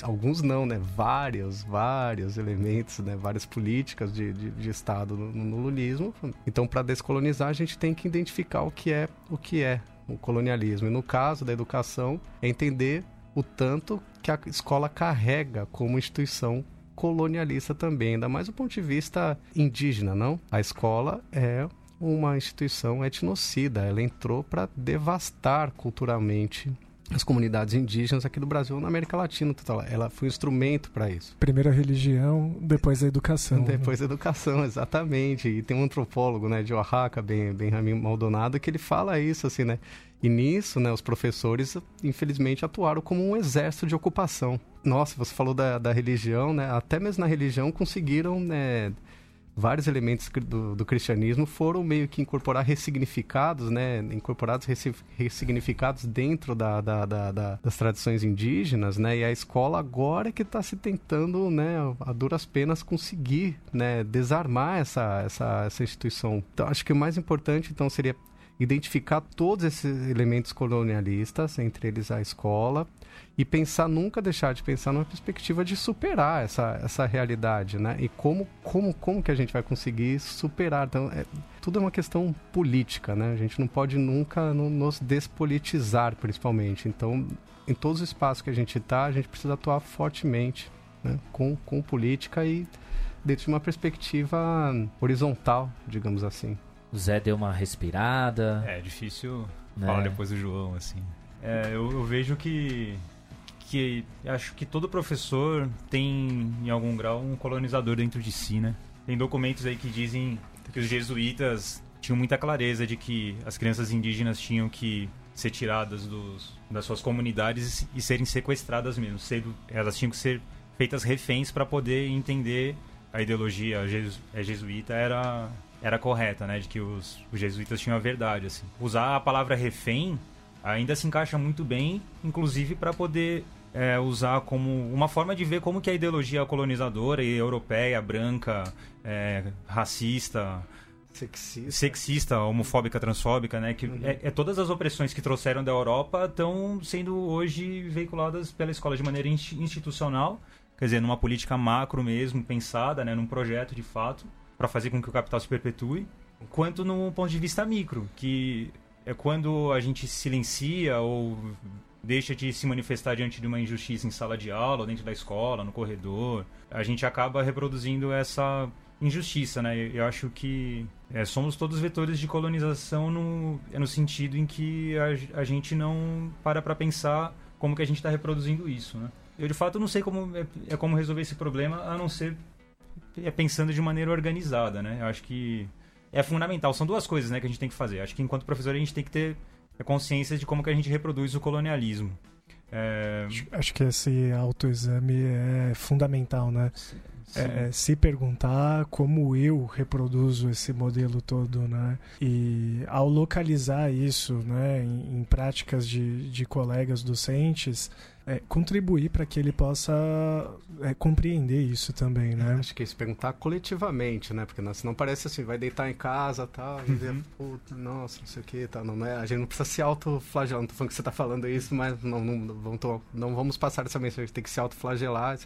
alguns não, né, vários, vários elementos, né, várias políticas de, de, de Estado no, no lulismo. Então, para descolonizar, a gente tem que identificar o que é o que é o colonialismo. E no caso da educação, é entender o tanto que a escola carrega como instituição colonialista também, ainda mais do ponto de vista indígena, não? A escola é uma instituição etnocida, ela entrou para devastar culturalmente as comunidades indígenas aqui do Brasil na América Latina ela foi um instrumento para isso primeiro a religião depois a educação né? depois né? a educação (laughs) exatamente e tem um antropólogo né de Oaxaca bem bem Maldonado que ele fala isso assim né e nisso, né, os professores, infelizmente, atuaram como um exército de ocupação. Nossa, você falou da, da religião, né? Até mesmo na religião conseguiram, né, vários elementos do, do, cristianismo foram meio que incorporar ressignificados, né, incorporados ressignificados dentro da, da, da, das tradições indígenas, né, e a escola agora que está se tentando, né, a duras penas conseguir, né, desarmar essa, essa, essa instituição. Então, acho que o mais importante, então, seria identificar todos esses elementos colonialistas, entre eles a escola, e pensar, nunca deixar de pensar numa perspectiva de superar essa, essa realidade, né? E como, como, como que a gente vai conseguir superar? Então, é, tudo é uma questão política, né? A gente não pode nunca no, nos despolitizar, principalmente. Então, em todos os espaços que a gente está, a gente precisa atuar fortemente né? com, com política e dentro de uma perspectiva horizontal, digamos assim. O Zé deu uma respirada. É, difícil né? falar depois do João, assim. É, eu, eu, vejo que, que acho que todo professor tem, em algum grau, um colonizador dentro de si, né? Tem documentos aí que dizem que os jesuítas tinham muita clareza de que as crianças indígenas tinham que ser tiradas dos, das suas comunidades e serem sequestradas mesmo. Elas tinham que ser feitas reféns para poder entender a ideologia a jesuíta era era correta, né? De que os, os jesuítas tinham a verdade, assim. Usar a palavra refém ainda se encaixa muito bem, inclusive para poder é, usar como uma forma de ver como que a ideologia colonizadora e europeia, branca, é, racista, sexista. sexista, homofóbica, transfóbica, né? Que uhum. é, é, todas as opressões que trouxeram da Europa estão sendo hoje veiculadas pela escola de maneira institucional, quer dizer, numa política macro mesmo, pensada, né? Num projeto de fato para fazer com que o capital se perpetue, quanto no ponto de vista micro, que é quando a gente silencia ou deixa de se manifestar diante de uma injustiça em sala de aula, dentro da escola, no corredor, a gente acaba reproduzindo essa injustiça, né? Eu, acho que é, somos todos vetores de colonização no, é no sentido em que a, a gente não para para pensar como que a gente está reproduzindo isso, né? Eu de fato não sei como é, é, como resolver esse problema a não ser é, pensando de maneira organizada, né? Eu acho que é fundamental. São duas coisas, né, que a gente tem que fazer. Acho que enquanto professor a gente tem que ter consciência de como que a gente reproduz o colonialismo. É... Acho que esse autoexame é fundamental, né? É, é, se perguntar como eu reproduzo esse modelo todo, né? E ao localizar isso, né, em, em práticas de, de colegas docentes, é, contribuir para que ele possa é, compreender isso também, né? Acho que é se perguntar coletivamente, né? Porque senão parece assim, vai deitar em casa tal, e uhum. nossa, não sei o que, tal. Não, é, a gente não precisa se autoflagelar. Não tô falando que você está falando isso, mas não, não, não, tô, não vamos passar essa mensagem, a gente tem que se autoflagelar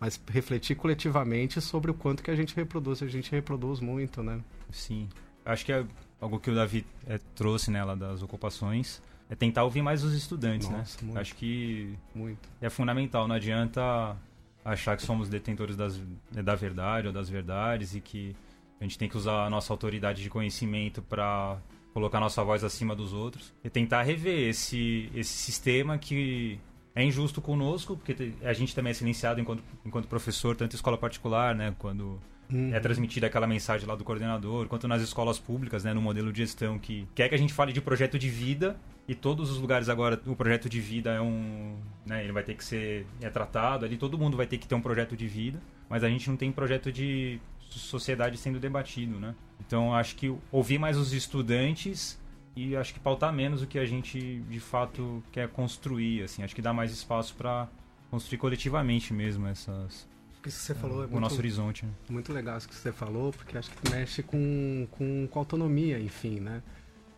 mas refletir coletivamente sobre o quanto que a gente reproduz. A gente reproduz muito, né? Sim. Acho que é algo que o Davi é, trouxe nela né, das ocupações é tentar ouvir mais os estudantes, né? Nossa, né? Muito. Acho que muito. é fundamental. Não adianta achar que somos detentores das, da verdade ou das verdades e que a gente tem que usar a nossa autoridade de conhecimento para colocar nossa voz acima dos outros e tentar rever esse, esse sistema que é injusto conosco, porque a gente também é silenciado enquanto, enquanto professor, tanto em escola particular, né, quando uhum. é transmitida aquela mensagem lá do coordenador, quanto nas escolas públicas, né, no modelo de gestão que quer que a gente fale de projeto de vida e todos os lugares agora o projeto de vida é um, né, ele vai ter que ser é tratado ali, todo mundo vai ter que ter um projeto de vida, mas a gente não tem projeto de sociedade sendo debatido, né? Então acho que ouvir mais os estudantes e acho que pautar menos o que a gente de fato quer construir, assim, acho que dá mais espaço para construir coletivamente mesmo essas isso que você falou é, o muito, nosso horizonte. Né? Muito legal isso que você falou, porque acho que mexe com, com, com autonomia, enfim, né?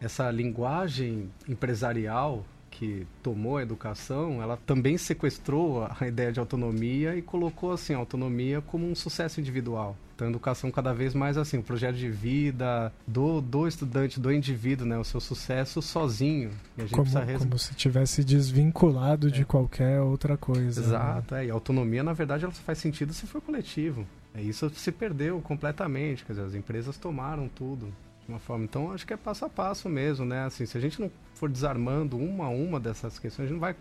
Essa linguagem empresarial que tomou a educação, ela também sequestrou a ideia de autonomia e colocou assim a autonomia como um sucesso individual. Então, a educação cada vez mais assim, o projeto de vida do, do estudante, do indivíduo, né, o seu sucesso sozinho. como, res... como se tivesse desvinculado é. de qualquer outra coisa. Né? Exato, né? é, e a autonomia, na verdade, ela só faz sentido se for coletivo. É, isso se perdeu completamente, quer dizer, as empresas tomaram tudo uma forma. Então, acho que é passo a passo mesmo, né? Assim, se a gente não for desarmando uma a uma dessas questões, a gente não vai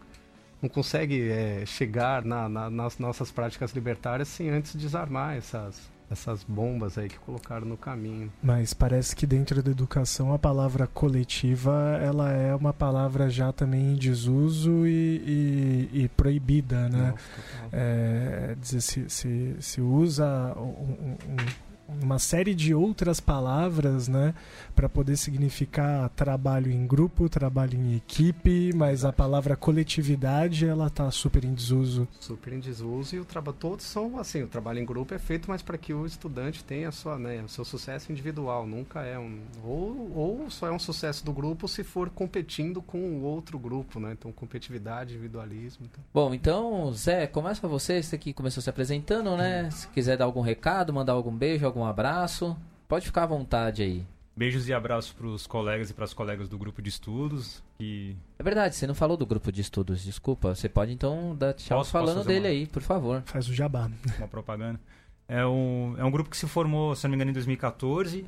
não consegue é, chegar na, na, nas nossas práticas libertárias sem antes desarmar essas, essas bombas aí que colocaram no caminho. Mas parece que dentro da educação a palavra coletiva ela é uma palavra já também em desuso e, e, e proibida, né? Nossa, é, dizer, se, se, se usa um, um uma série de outras palavras, né, para poder significar trabalho em grupo, trabalho em equipe, mas a palavra coletividade ela tá super em desuso. Super em desuso e o trabalho todos são assim, o trabalho em grupo é feito mas para que o estudante tenha sua, né, o seu sucesso individual, nunca é um ou, ou só é um sucesso do grupo se for competindo com o outro grupo, né? Então competitividade, individualismo. Então. Bom, então Zé, começa você, você que começou se apresentando, né? Se quiser dar algum recado, mandar algum beijo, algum algum abraço? Pode ficar à vontade aí. Beijos e abraços para os colegas e para as colegas do grupo de estudos. E... É verdade, você não falou do grupo de estudos, desculpa. Você pode então dar tchau posso, falando posso dele uma... aí, por favor. Faz o jabá. Uma propaganda. É um, é um grupo que se formou, se não me engano, em 2014.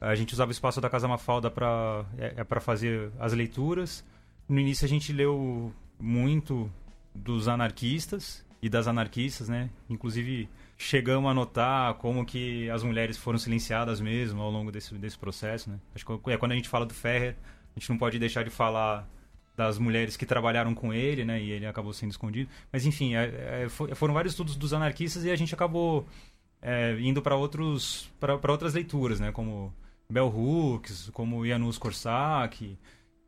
A gente usava o espaço da Casa Mafalda para é, é para fazer as leituras. No início a gente leu muito dos anarquistas e das anarquistas, né? Inclusive chegamos a notar como que as mulheres foram silenciadas mesmo ao longo desse, desse processo, né? Acho que é quando a gente fala do Ferrer, a gente não pode deixar de falar das mulheres que trabalharam com ele, né? E ele acabou sendo escondido. Mas enfim, é, é, foram vários estudos dos anarquistas e a gente acabou é, indo para outros para outras leituras, né? Como Bell Hooks, como Janusz Korczak,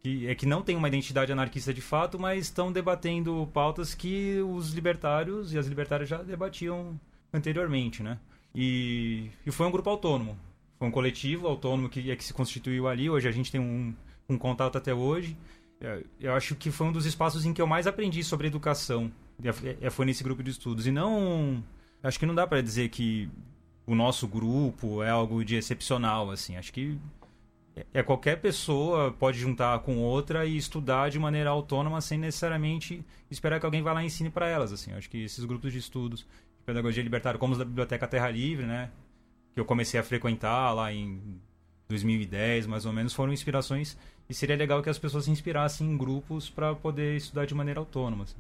que é que não tem uma identidade anarquista de fato, mas estão debatendo pautas que os libertários e as libertárias já debatiam anteriormente, né? E, e foi um grupo autônomo. Foi um coletivo autônomo que, é que se constituiu ali. Hoje a gente tem um, um contato até hoje. É, eu acho que foi um dos espaços em que eu mais aprendi sobre educação. É, foi nesse grupo de estudos. E não. Acho que não dá para dizer que o nosso grupo é algo de excepcional, assim. Acho que é qualquer pessoa pode juntar com outra e estudar de maneira autônoma sem necessariamente esperar que alguém vá lá e ensine para elas, assim. Acho que esses grupos de estudos pedagogia libertária, como os da Biblioteca Terra Livre, né? que eu comecei a frequentar lá em 2010, mais ou menos, foram inspirações e seria legal que as pessoas se inspirassem em grupos para poder estudar de maneira autônoma. Assim.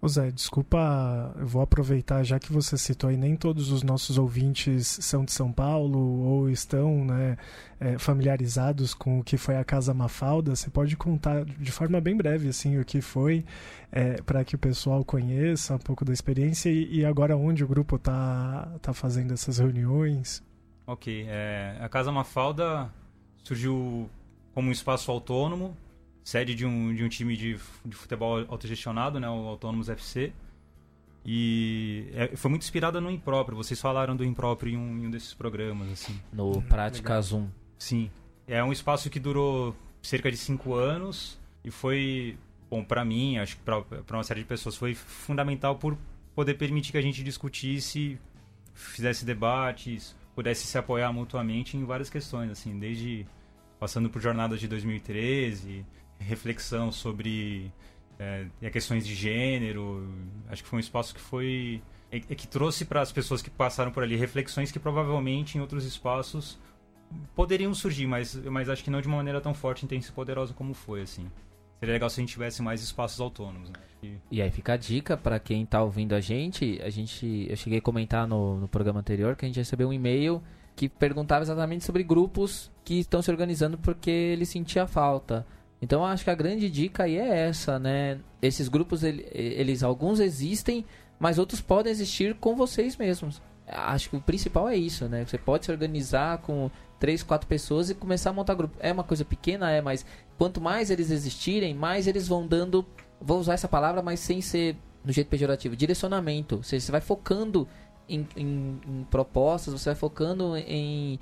Ô Zé, desculpa, eu vou aproveitar, já que você citou aí, nem todos os nossos ouvintes são de São Paulo ou estão né, é, familiarizados com o que foi a Casa Mafalda. Você pode contar de forma bem breve assim o que foi, é, para que o pessoal conheça um pouco da experiência e, e agora onde o grupo está tá fazendo essas reuniões? Ok, é, a Casa Mafalda surgiu como um espaço autônomo, sede de um, de um time de, de futebol autogestionado, né, o Autônomos FC. E é, foi muito inspirada no Impróprio. Vocês falaram do Impróprio em um, em um desses programas, assim. No Prática Zoom. Sim. É um espaço que durou cerca de cinco anos e foi, bom, para mim, acho que para uma série de pessoas, foi fundamental por poder permitir que a gente discutisse, fizesse debates, pudesse se apoiar mutuamente em várias questões, assim, desde passando por jornadas de 2013, reflexão sobre é, questões de gênero. Acho que foi um espaço que foi é, é que trouxe para as pessoas que passaram por ali reflexões que provavelmente em outros espaços poderiam surgir, mas, mas acho que não de uma maneira tão forte, intensa e poderosa como foi, assim. Seria legal se a gente tivesse mais espaços autônomos. Né? E... e... aí fica a dica para quem está ouvindo a gente. A gente, eu cheguei a comentar no, no programa anterior que a gente recebeu um e-mail que perguntava exatamente sobre grupos que estão se organizando porque ele sentia falta. Então acho que a grande dica aí é essa, né? Esses grupos, eles alguns existem, mas outros podem existir com vocês mesmos. Acho que o principal é isso, né? Você pode se organizar com três, quatro pessoas e começar a montar grupo. É uma coisa pequena, é, mas quanto mais eles existirem, mais eles vão dando. Vou usar essa palavra, mas sem ser no jeito pejorativo, direcionamento. Você, você vai focando em, em, em propostas, você vai focando em,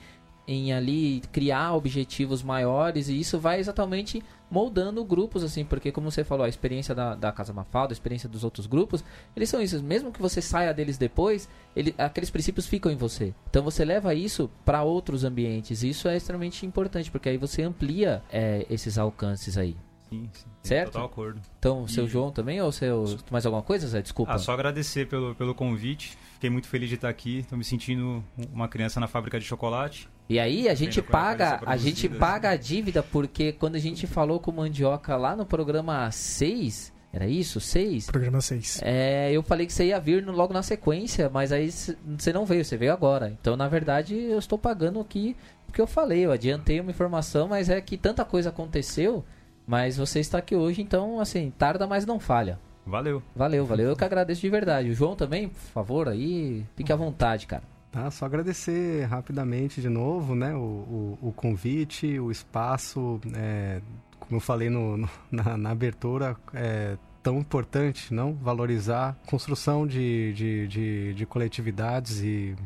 em ali criar objetivos maiores e isso vai exatamente moldando grupos assim, porque como você falou, a experiência da, da Casa Mafalda, a experiência dos outros grupos, eles são isso, mesmo que você saia deles depois, ele, aqueles princípios ficam em você. Então você leva isso para outros ambientes, e isso é extremamente importante, porque aí você amplia é, esses alcances aí. Sim, sim. Certo? Total acordo. Então, seu João também ou seu mais alguma coisa, Zé? Desculpa. Ah, só agradecer pelo, pelo convite. Fiquei muito feliz de estar aqui. Estou me sentindo uma criança na fábrica de chocolate. E aí a gente paga, a gente paga a dívida porque quando a gente falou com o Mandioca lá no programa 6, era isso? 6? Programa 6. É, eu falei que você ia vir logo na sequência, mas aí você não veio, você veio agora. Então, na verdade, eu estou pagando aqui porque eu falei, eu adiantei uma informação, mas é que tanta coisa aconteceu mas você está aqui hoje, então, assim, tarda, mas não falha. Valeu. Valeu, valeu. Eu que agradeço de verdade. O João também, por favor, aí, fique à vontade, cara. Tá, só agradecer rapidamente de novo, né, o, o, o convite, o espaço, é, como eu falei no, no (laughs) na, na, abertura, é tão importante, não? Valorizar construção de, de, de, de coletividades e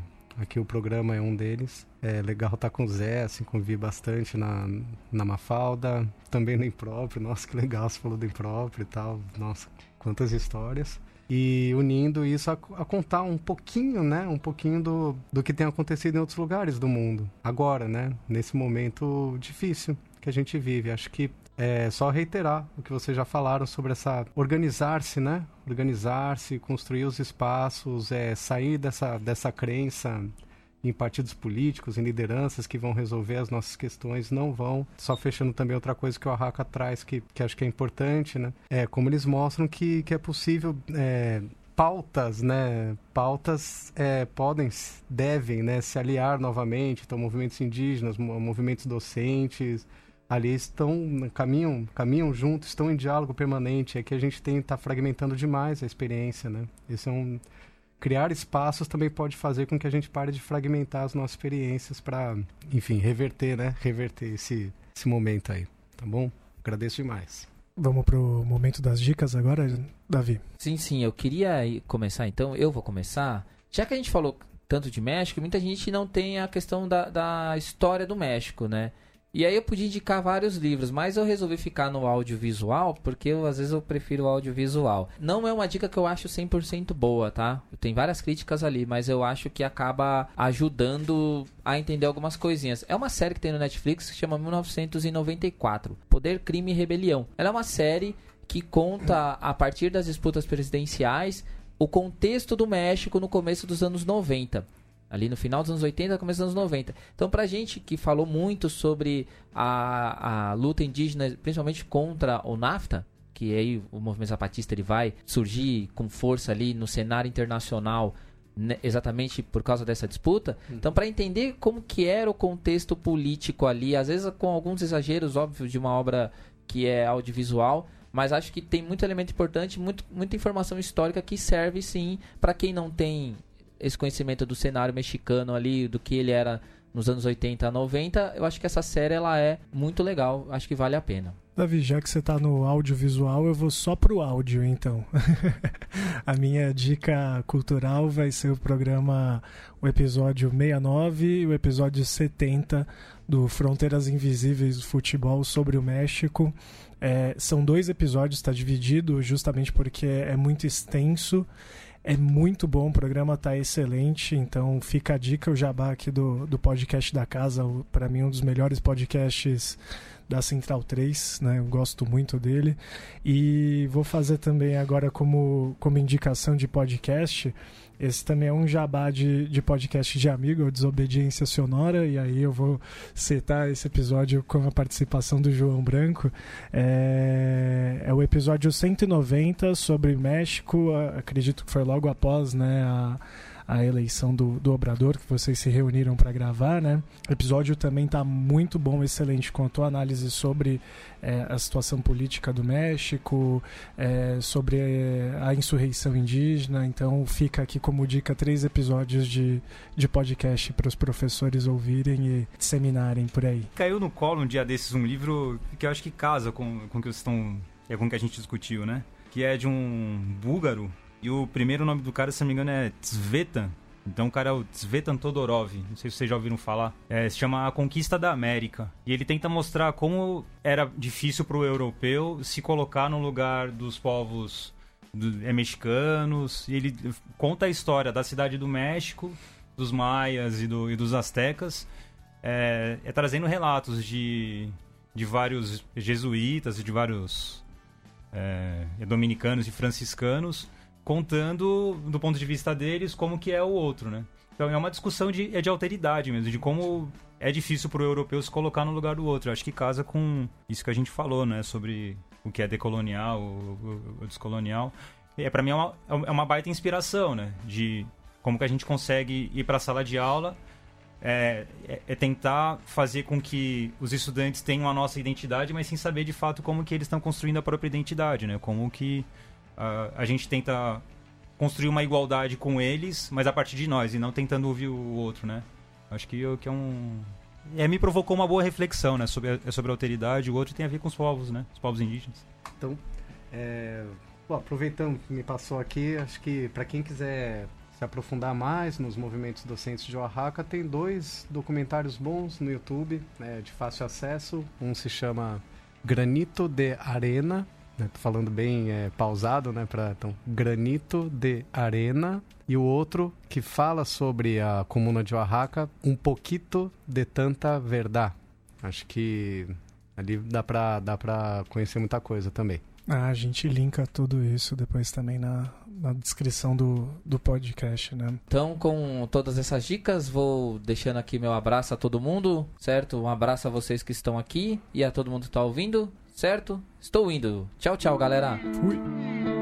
Aqui o programa é um deles. É legal estar tá com o Zé, assim, convivi bastante na, na Mafalda, também no Impróprio. Nossa, que legal você falou do Impróprio e tal. Nossa, quantas histórias. E unindo isso a, a, contar um pouquinho, né? Um pouquinho do, do que tem acontecido em outros lugares do mundo. Agora, né? Nesse momento difícil que a gente vive. Acho que é só reiterar o que vocês já falaram sobre essa organizar-se, né? Organizar-se, construir os espaços, é, sair dessa, dessa crença em partidos políticos, em lideranças que vão resolver as nossas questões, não vão. Só fechando também outra coisa que o Arraca traz, que, que acho que é importante, né? É como eles mostram que, que é possível é, pautas, né? Pautas é, podem, devem, né? Se aliar novamente. Então, movimentos indígenas, movimentos docentes, ali estão caminham caminham juntos estão em diálogo permanente é que a gente tem tá fragmentando demais a experiência né esse é um criar espaços também pode fazer com que a gente pare de fragmentar as nossas experiências para enfim reverter né reverter esse esse momento aí tá bom agradeço demais Vamos pro momento das dicas agora, Davi? Sim, sim, eu queria começar então, eu vou começar. Já que a gente falou tanto de México, muita gente não tem a questão da, da história do México, né? E aí eu podia indicar vários livros, mas eu resolvi ficar no audiovisual, porque eu, às vezes eu prefiro o audiovisual. Não é uma dica que eu acho 100% boa, tá? Tem várias críticas ali, mas eu acho que acaba ajudando a entender algumas coisinhas. É uma série que tem no Netflix que chama 1994, Poder, Crime e Rebelião. Ela é uma série que conta, a partir das disputas presidenciais, o contexto do México no começo dos anos 90. Ali no final dos anos 80, começo dos anos 90. Então, pra gente que falou muito sobre a, a luta indígena, principalmente contra o NAFTA, que aí o movimento zapatista ele vai surgir com força ali no cenário internacional né, exatamente por causa dessa disputa. Hum. Então, para entender como que era o contexto político ali, às vezes com alguns exageros, óbvio, de uma obra que é audiovisual, mas acho que tem muito elemento importante, muito, muita informação histórica que serve sim para quem não tem esse conhecimento do cenário mexicano ali, do que ele era nos anos 80 a 90, eu acho que essa série ela é muito legal, acho que vale a pena. Davi, já que você está no audiovisual, eu vou só pro áudio então. (laughs) a minha dica cultural vai ser o programa, o episódio 69 e o episódio 70 do Fronteiras Invisíveis do Futebol sobre o México. É, são dois episódios, está dividido justamente porque é muito extenso. É muito bom, o programa está excelente, então fica a dica, o jabá aqui do, do podcast da casa, para mim um dos melhores podcasts da Central 3, né? Eu gosto muito dele. E vou fazer também agora como, como indicação de podcast esse também é um jabá de, de podcast de amigo, Desobediência Sonora, e aí eu vou citar esse episódio com a participação do João Branco. É, é o episódio 190 sobre México, acredito que foi logo após né, a a eleição do, do Obrador, que vocês se reuniram para gravar, né? O episódio também está muito bom, excelente, contou análise sobre é, a situação política do México, é, sobre é, a insurreição indígena. Então fica aqui como dica três episódios de, de podcast para os professores ouvirem e disseminarem por aí. Caiu no colo um dia desses um livro que eu acho que casa com, com o que vocês estão. É com o que a gente discutiu, né? Que é de um búlgaro e o primeiro nome do cara, se não me engano, é Tzvetan. Então o cara é o Tzvetan Todorov, não sei se vocês já ouviram falar. É, se chama A Conquista da América. E ele tenta mostrar como era difícil para o europeu se colocar no lugar dos povos do, é, mexicanos. E ele conta a história da cidade do México, dos maias e, do, e dos astecas, é, é, trazendo relatos de, de vários jesuítas e de vários é, dominicanos e franciscanos contando do ponto de vista deles como que é o outro, né? Então é uma discussão de, é de alteridade mesmo, de como é difícil para o europeu se colocar no lugar do outro. Eu acho que casa com isso que a gente falou, né? Sobre o que é decolonial, o, o, descolonial. É, para mim é uma, é uma baita inspiração, né? De como que a gente consegue ir para a sala de aula é, é, é, tentar fazer com que os estudantes tenham a nossa identidade, mas sem saber de fato como que eles estão construindo a própria identidade, né? Como que Uh, a gente tenta construir uma igualdade com eles, mas a partir de nós, e não tentando ouvir o outro, né? Acho que, que é um. É, me provocou uma boa reflexão, né? Sobre a, sobre a alteridade. O outro tem a ver com os povos, né? Os povos indígenas. Então, é... Bom, aproveitando que me passou aqui, acho que para quem quiser se aprofundar mais nos movimentos docentes de Oaxaca, tem dois documentários bons no YouTube, né, de fácil acesso. Um se chama Granito de Arena, né? Tô falando bem é, pausado, né? Pra, então, Granito de Arena. E o outro que fala sobre a comuna de Oaxaca, Um Poquito de Tanta Verdade. Acho que ali dá pra, dá pra conhecer muita coisa também. Ah, a gente linka tudo isso depois também na, na descrição do, do podcast, né? Então, com todas essas dicas, vou deixando aqui meu abraço a todo mundo, certo? Um abraço a vocês que estão aqui e a todo mundo que está ouvindo certo? Estou indo. Tchau, tchau, galera. Fui.